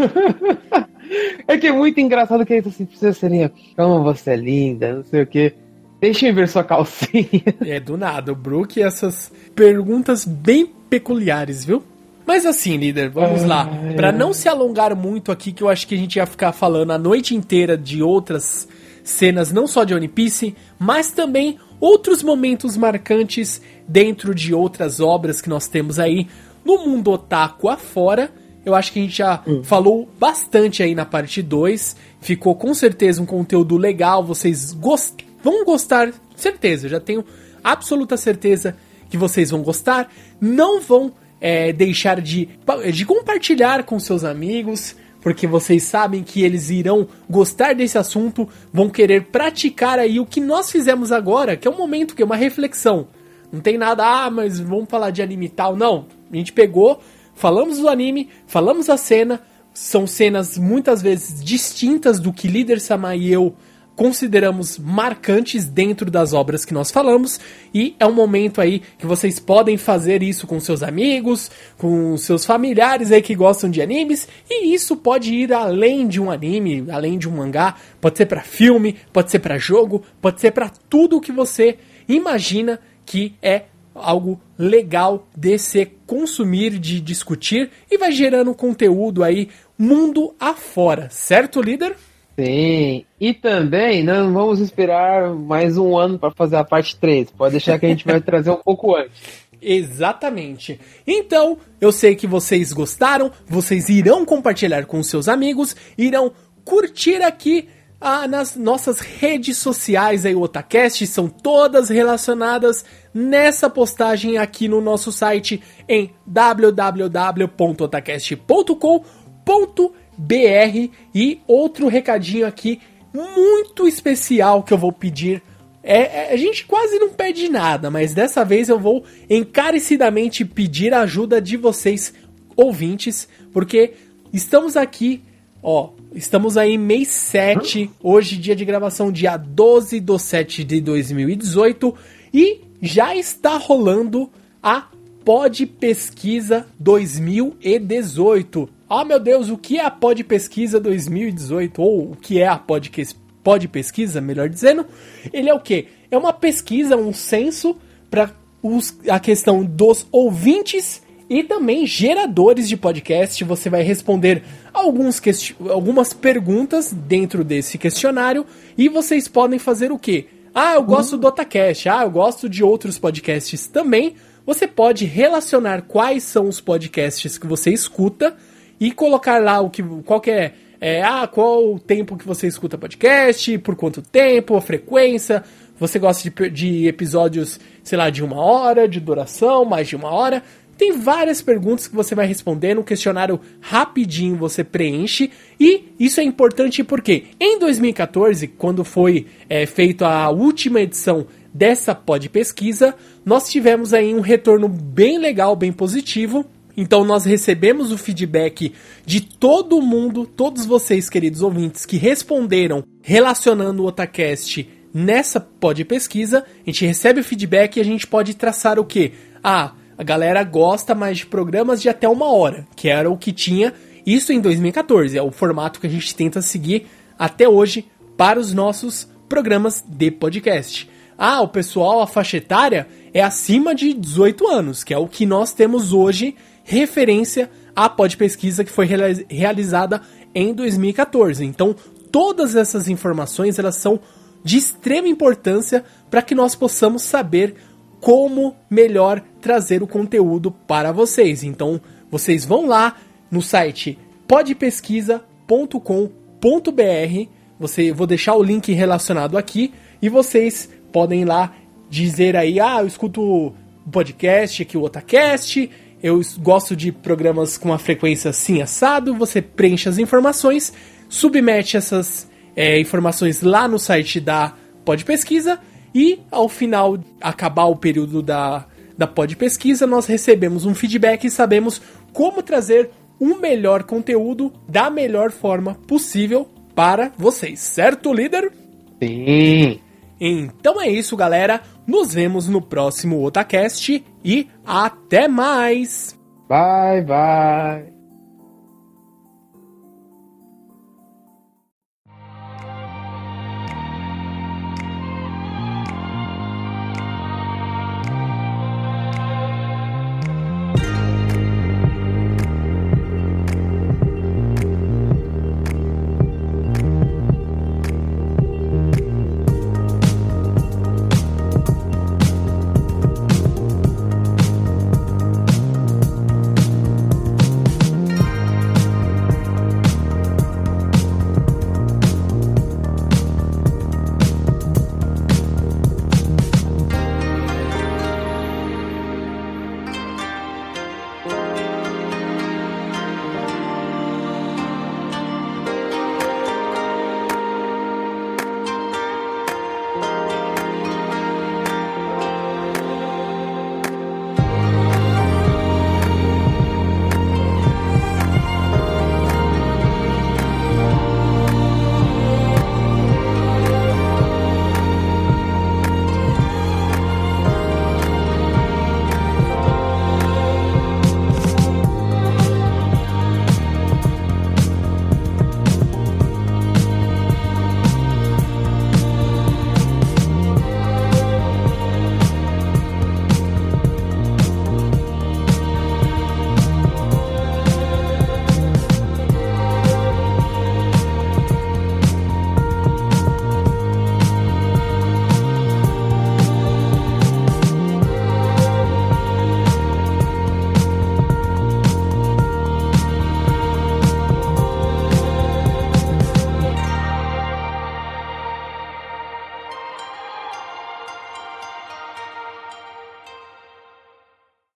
É que é muito engraçado que ele assim, precisa ser como você é linda, não sei o que. Deixa eu ver sua calcinha. É, do nada, o Brook e essas perguntas bem peculiares, viu? Mas assim, líder, vamos lá. Para não se alongar muito aqui, que eu acho que a gente ia ficar falando a noite inteira de outras cenas, não só de One Piece, mas também outros momentos marcantes dentro de outras obras que nós temos aí. No mundo otaku afora, eu acho que a gente já hum. falou bastante aí na parte 2. Ficou com certeza um conteúdo legal, vocês gost... vão gostar, certeza, eu já tenho absoluta certeza que vocês vão gostar. Não vão é, deixar de, de compartilhar com seus amigos, porque vocês sabem que eles irão gostar desse assunto, vão querer praticar aí o que nós fizemos agora, que é um momento que é uma reflexão. Não tem nada, ah, mas vamos falar de anime tal. Não, a gente pegou, falamos do anime, falamos a cena, são cenas muitas vezes distintas do que Líder Sama e eu consideramos marcantes dentro das obras que nós falamos e é um momento aí que vocês podem fazer isso com seus amigos, com seus familiares aí que gostam de animes e isso pode ir além de um anime, além de um mangá, pode ser para filme, pode ser para jogo, pode ser para tudo o que você imagina que é algo legal de se consumir, de discutir e vai gerando conteúdo aí mundo afora, certo, líder? Sim, e também não vamos esperar mais um ano para fazer a parte 3. Pode deixar que a gente vai trazer um pouco antes. Exatamente. Então, eu sei que vocês gostaram, vocês irão compartilhar com seus amigos, irão curtir aqui ah, nas nossas redes sociais aí, o Otacast, são todas relacionadas nessa postagem aqui no nosso site em www.otacast.com.br BR. E outro recadinho aqui muito especial que eu vou pedir. É, é, a gente quase não pede nada, mas dessa vez eu vou encarecidamente pedir a ajuda de vocês, ouvintes, porque estamos aqui, ó, estamos aí mês 7, hoje dia de gravação, dia 12 de 7 de 2018, e já está rolando a Pod Pesquisa 2018. Ah, meu Deus, o que é a Pod Pesquisa 2018? Ou o que é a Pod, Pod Pesquisa, melhor dizendo? Ele é o quê? É uma pesquisa, um censo para a questão dos ouvintes e também geradores de podcast. Você vai responder alguns algumas perguntas dentro desse questionário e vocês podem fazer o quê? Ah, eu gosto uhum. do Otacast. Ah, eu gosto de outros podcasts também. Você pode relacionar quais são os podcasts que você escuta e colocar lá o que qual que é, é ah, qual o tempo que você escuta podcast, por quanto tempo, a frequência, você gosta de, de episódios, sei lá, de uma hora de duração, mais de uma hora. Tem várias perguntas que você vai responder no questionário rapidinho você preenche e isso é importante porque em 2014, quando foi é, feita a última edição dessa pod pesquisa, nós tivemos aí um retorno bem legal, bem positivo então nós recebemos o feedback de todo mundo, todos vocês, queridos ouvintes, que responderam relacionando o Otacast nessa pod pesquisa. A gente recebe o feedback e a gente pode traçar o que? Ah, a galera gosta mais de programas de até uma hora, que era o que tinha isso em 2014. É o formato que a gente tenta seguir até hoje para os nossos programas de podcast. Ah, o pessoal, a faixa etária é acima de 18 anos, que é o que nós temos hoje referência à pod pesquisa que foi realizada em 2014. Então, todas essas informações elas são de extrema importância para que nós possamos saber como melhor trazer o conteúdo para vocês. Então, vocês vão lá no site podpesquisa.com.br. Você vou deixar o link relacionado aqui e vocês podem ir lá dizer aí: "Ah, eu escuto podcast aqui o Otacast, eu gosto de programas com uma frequência assim assado. Você preenche as informações, submete essas é, informações lá no site da Pod Pesquisa e ao final, acabar o período da, da Pod Pesquisa, nós recebemos um feedback e sabemos como trazer um melhor conteúdo da melhor forma possível para vocês, certo, líder? Sim. Então é isso, galera. Nos vemos no próximo Otacast e até mais! Bye, bye!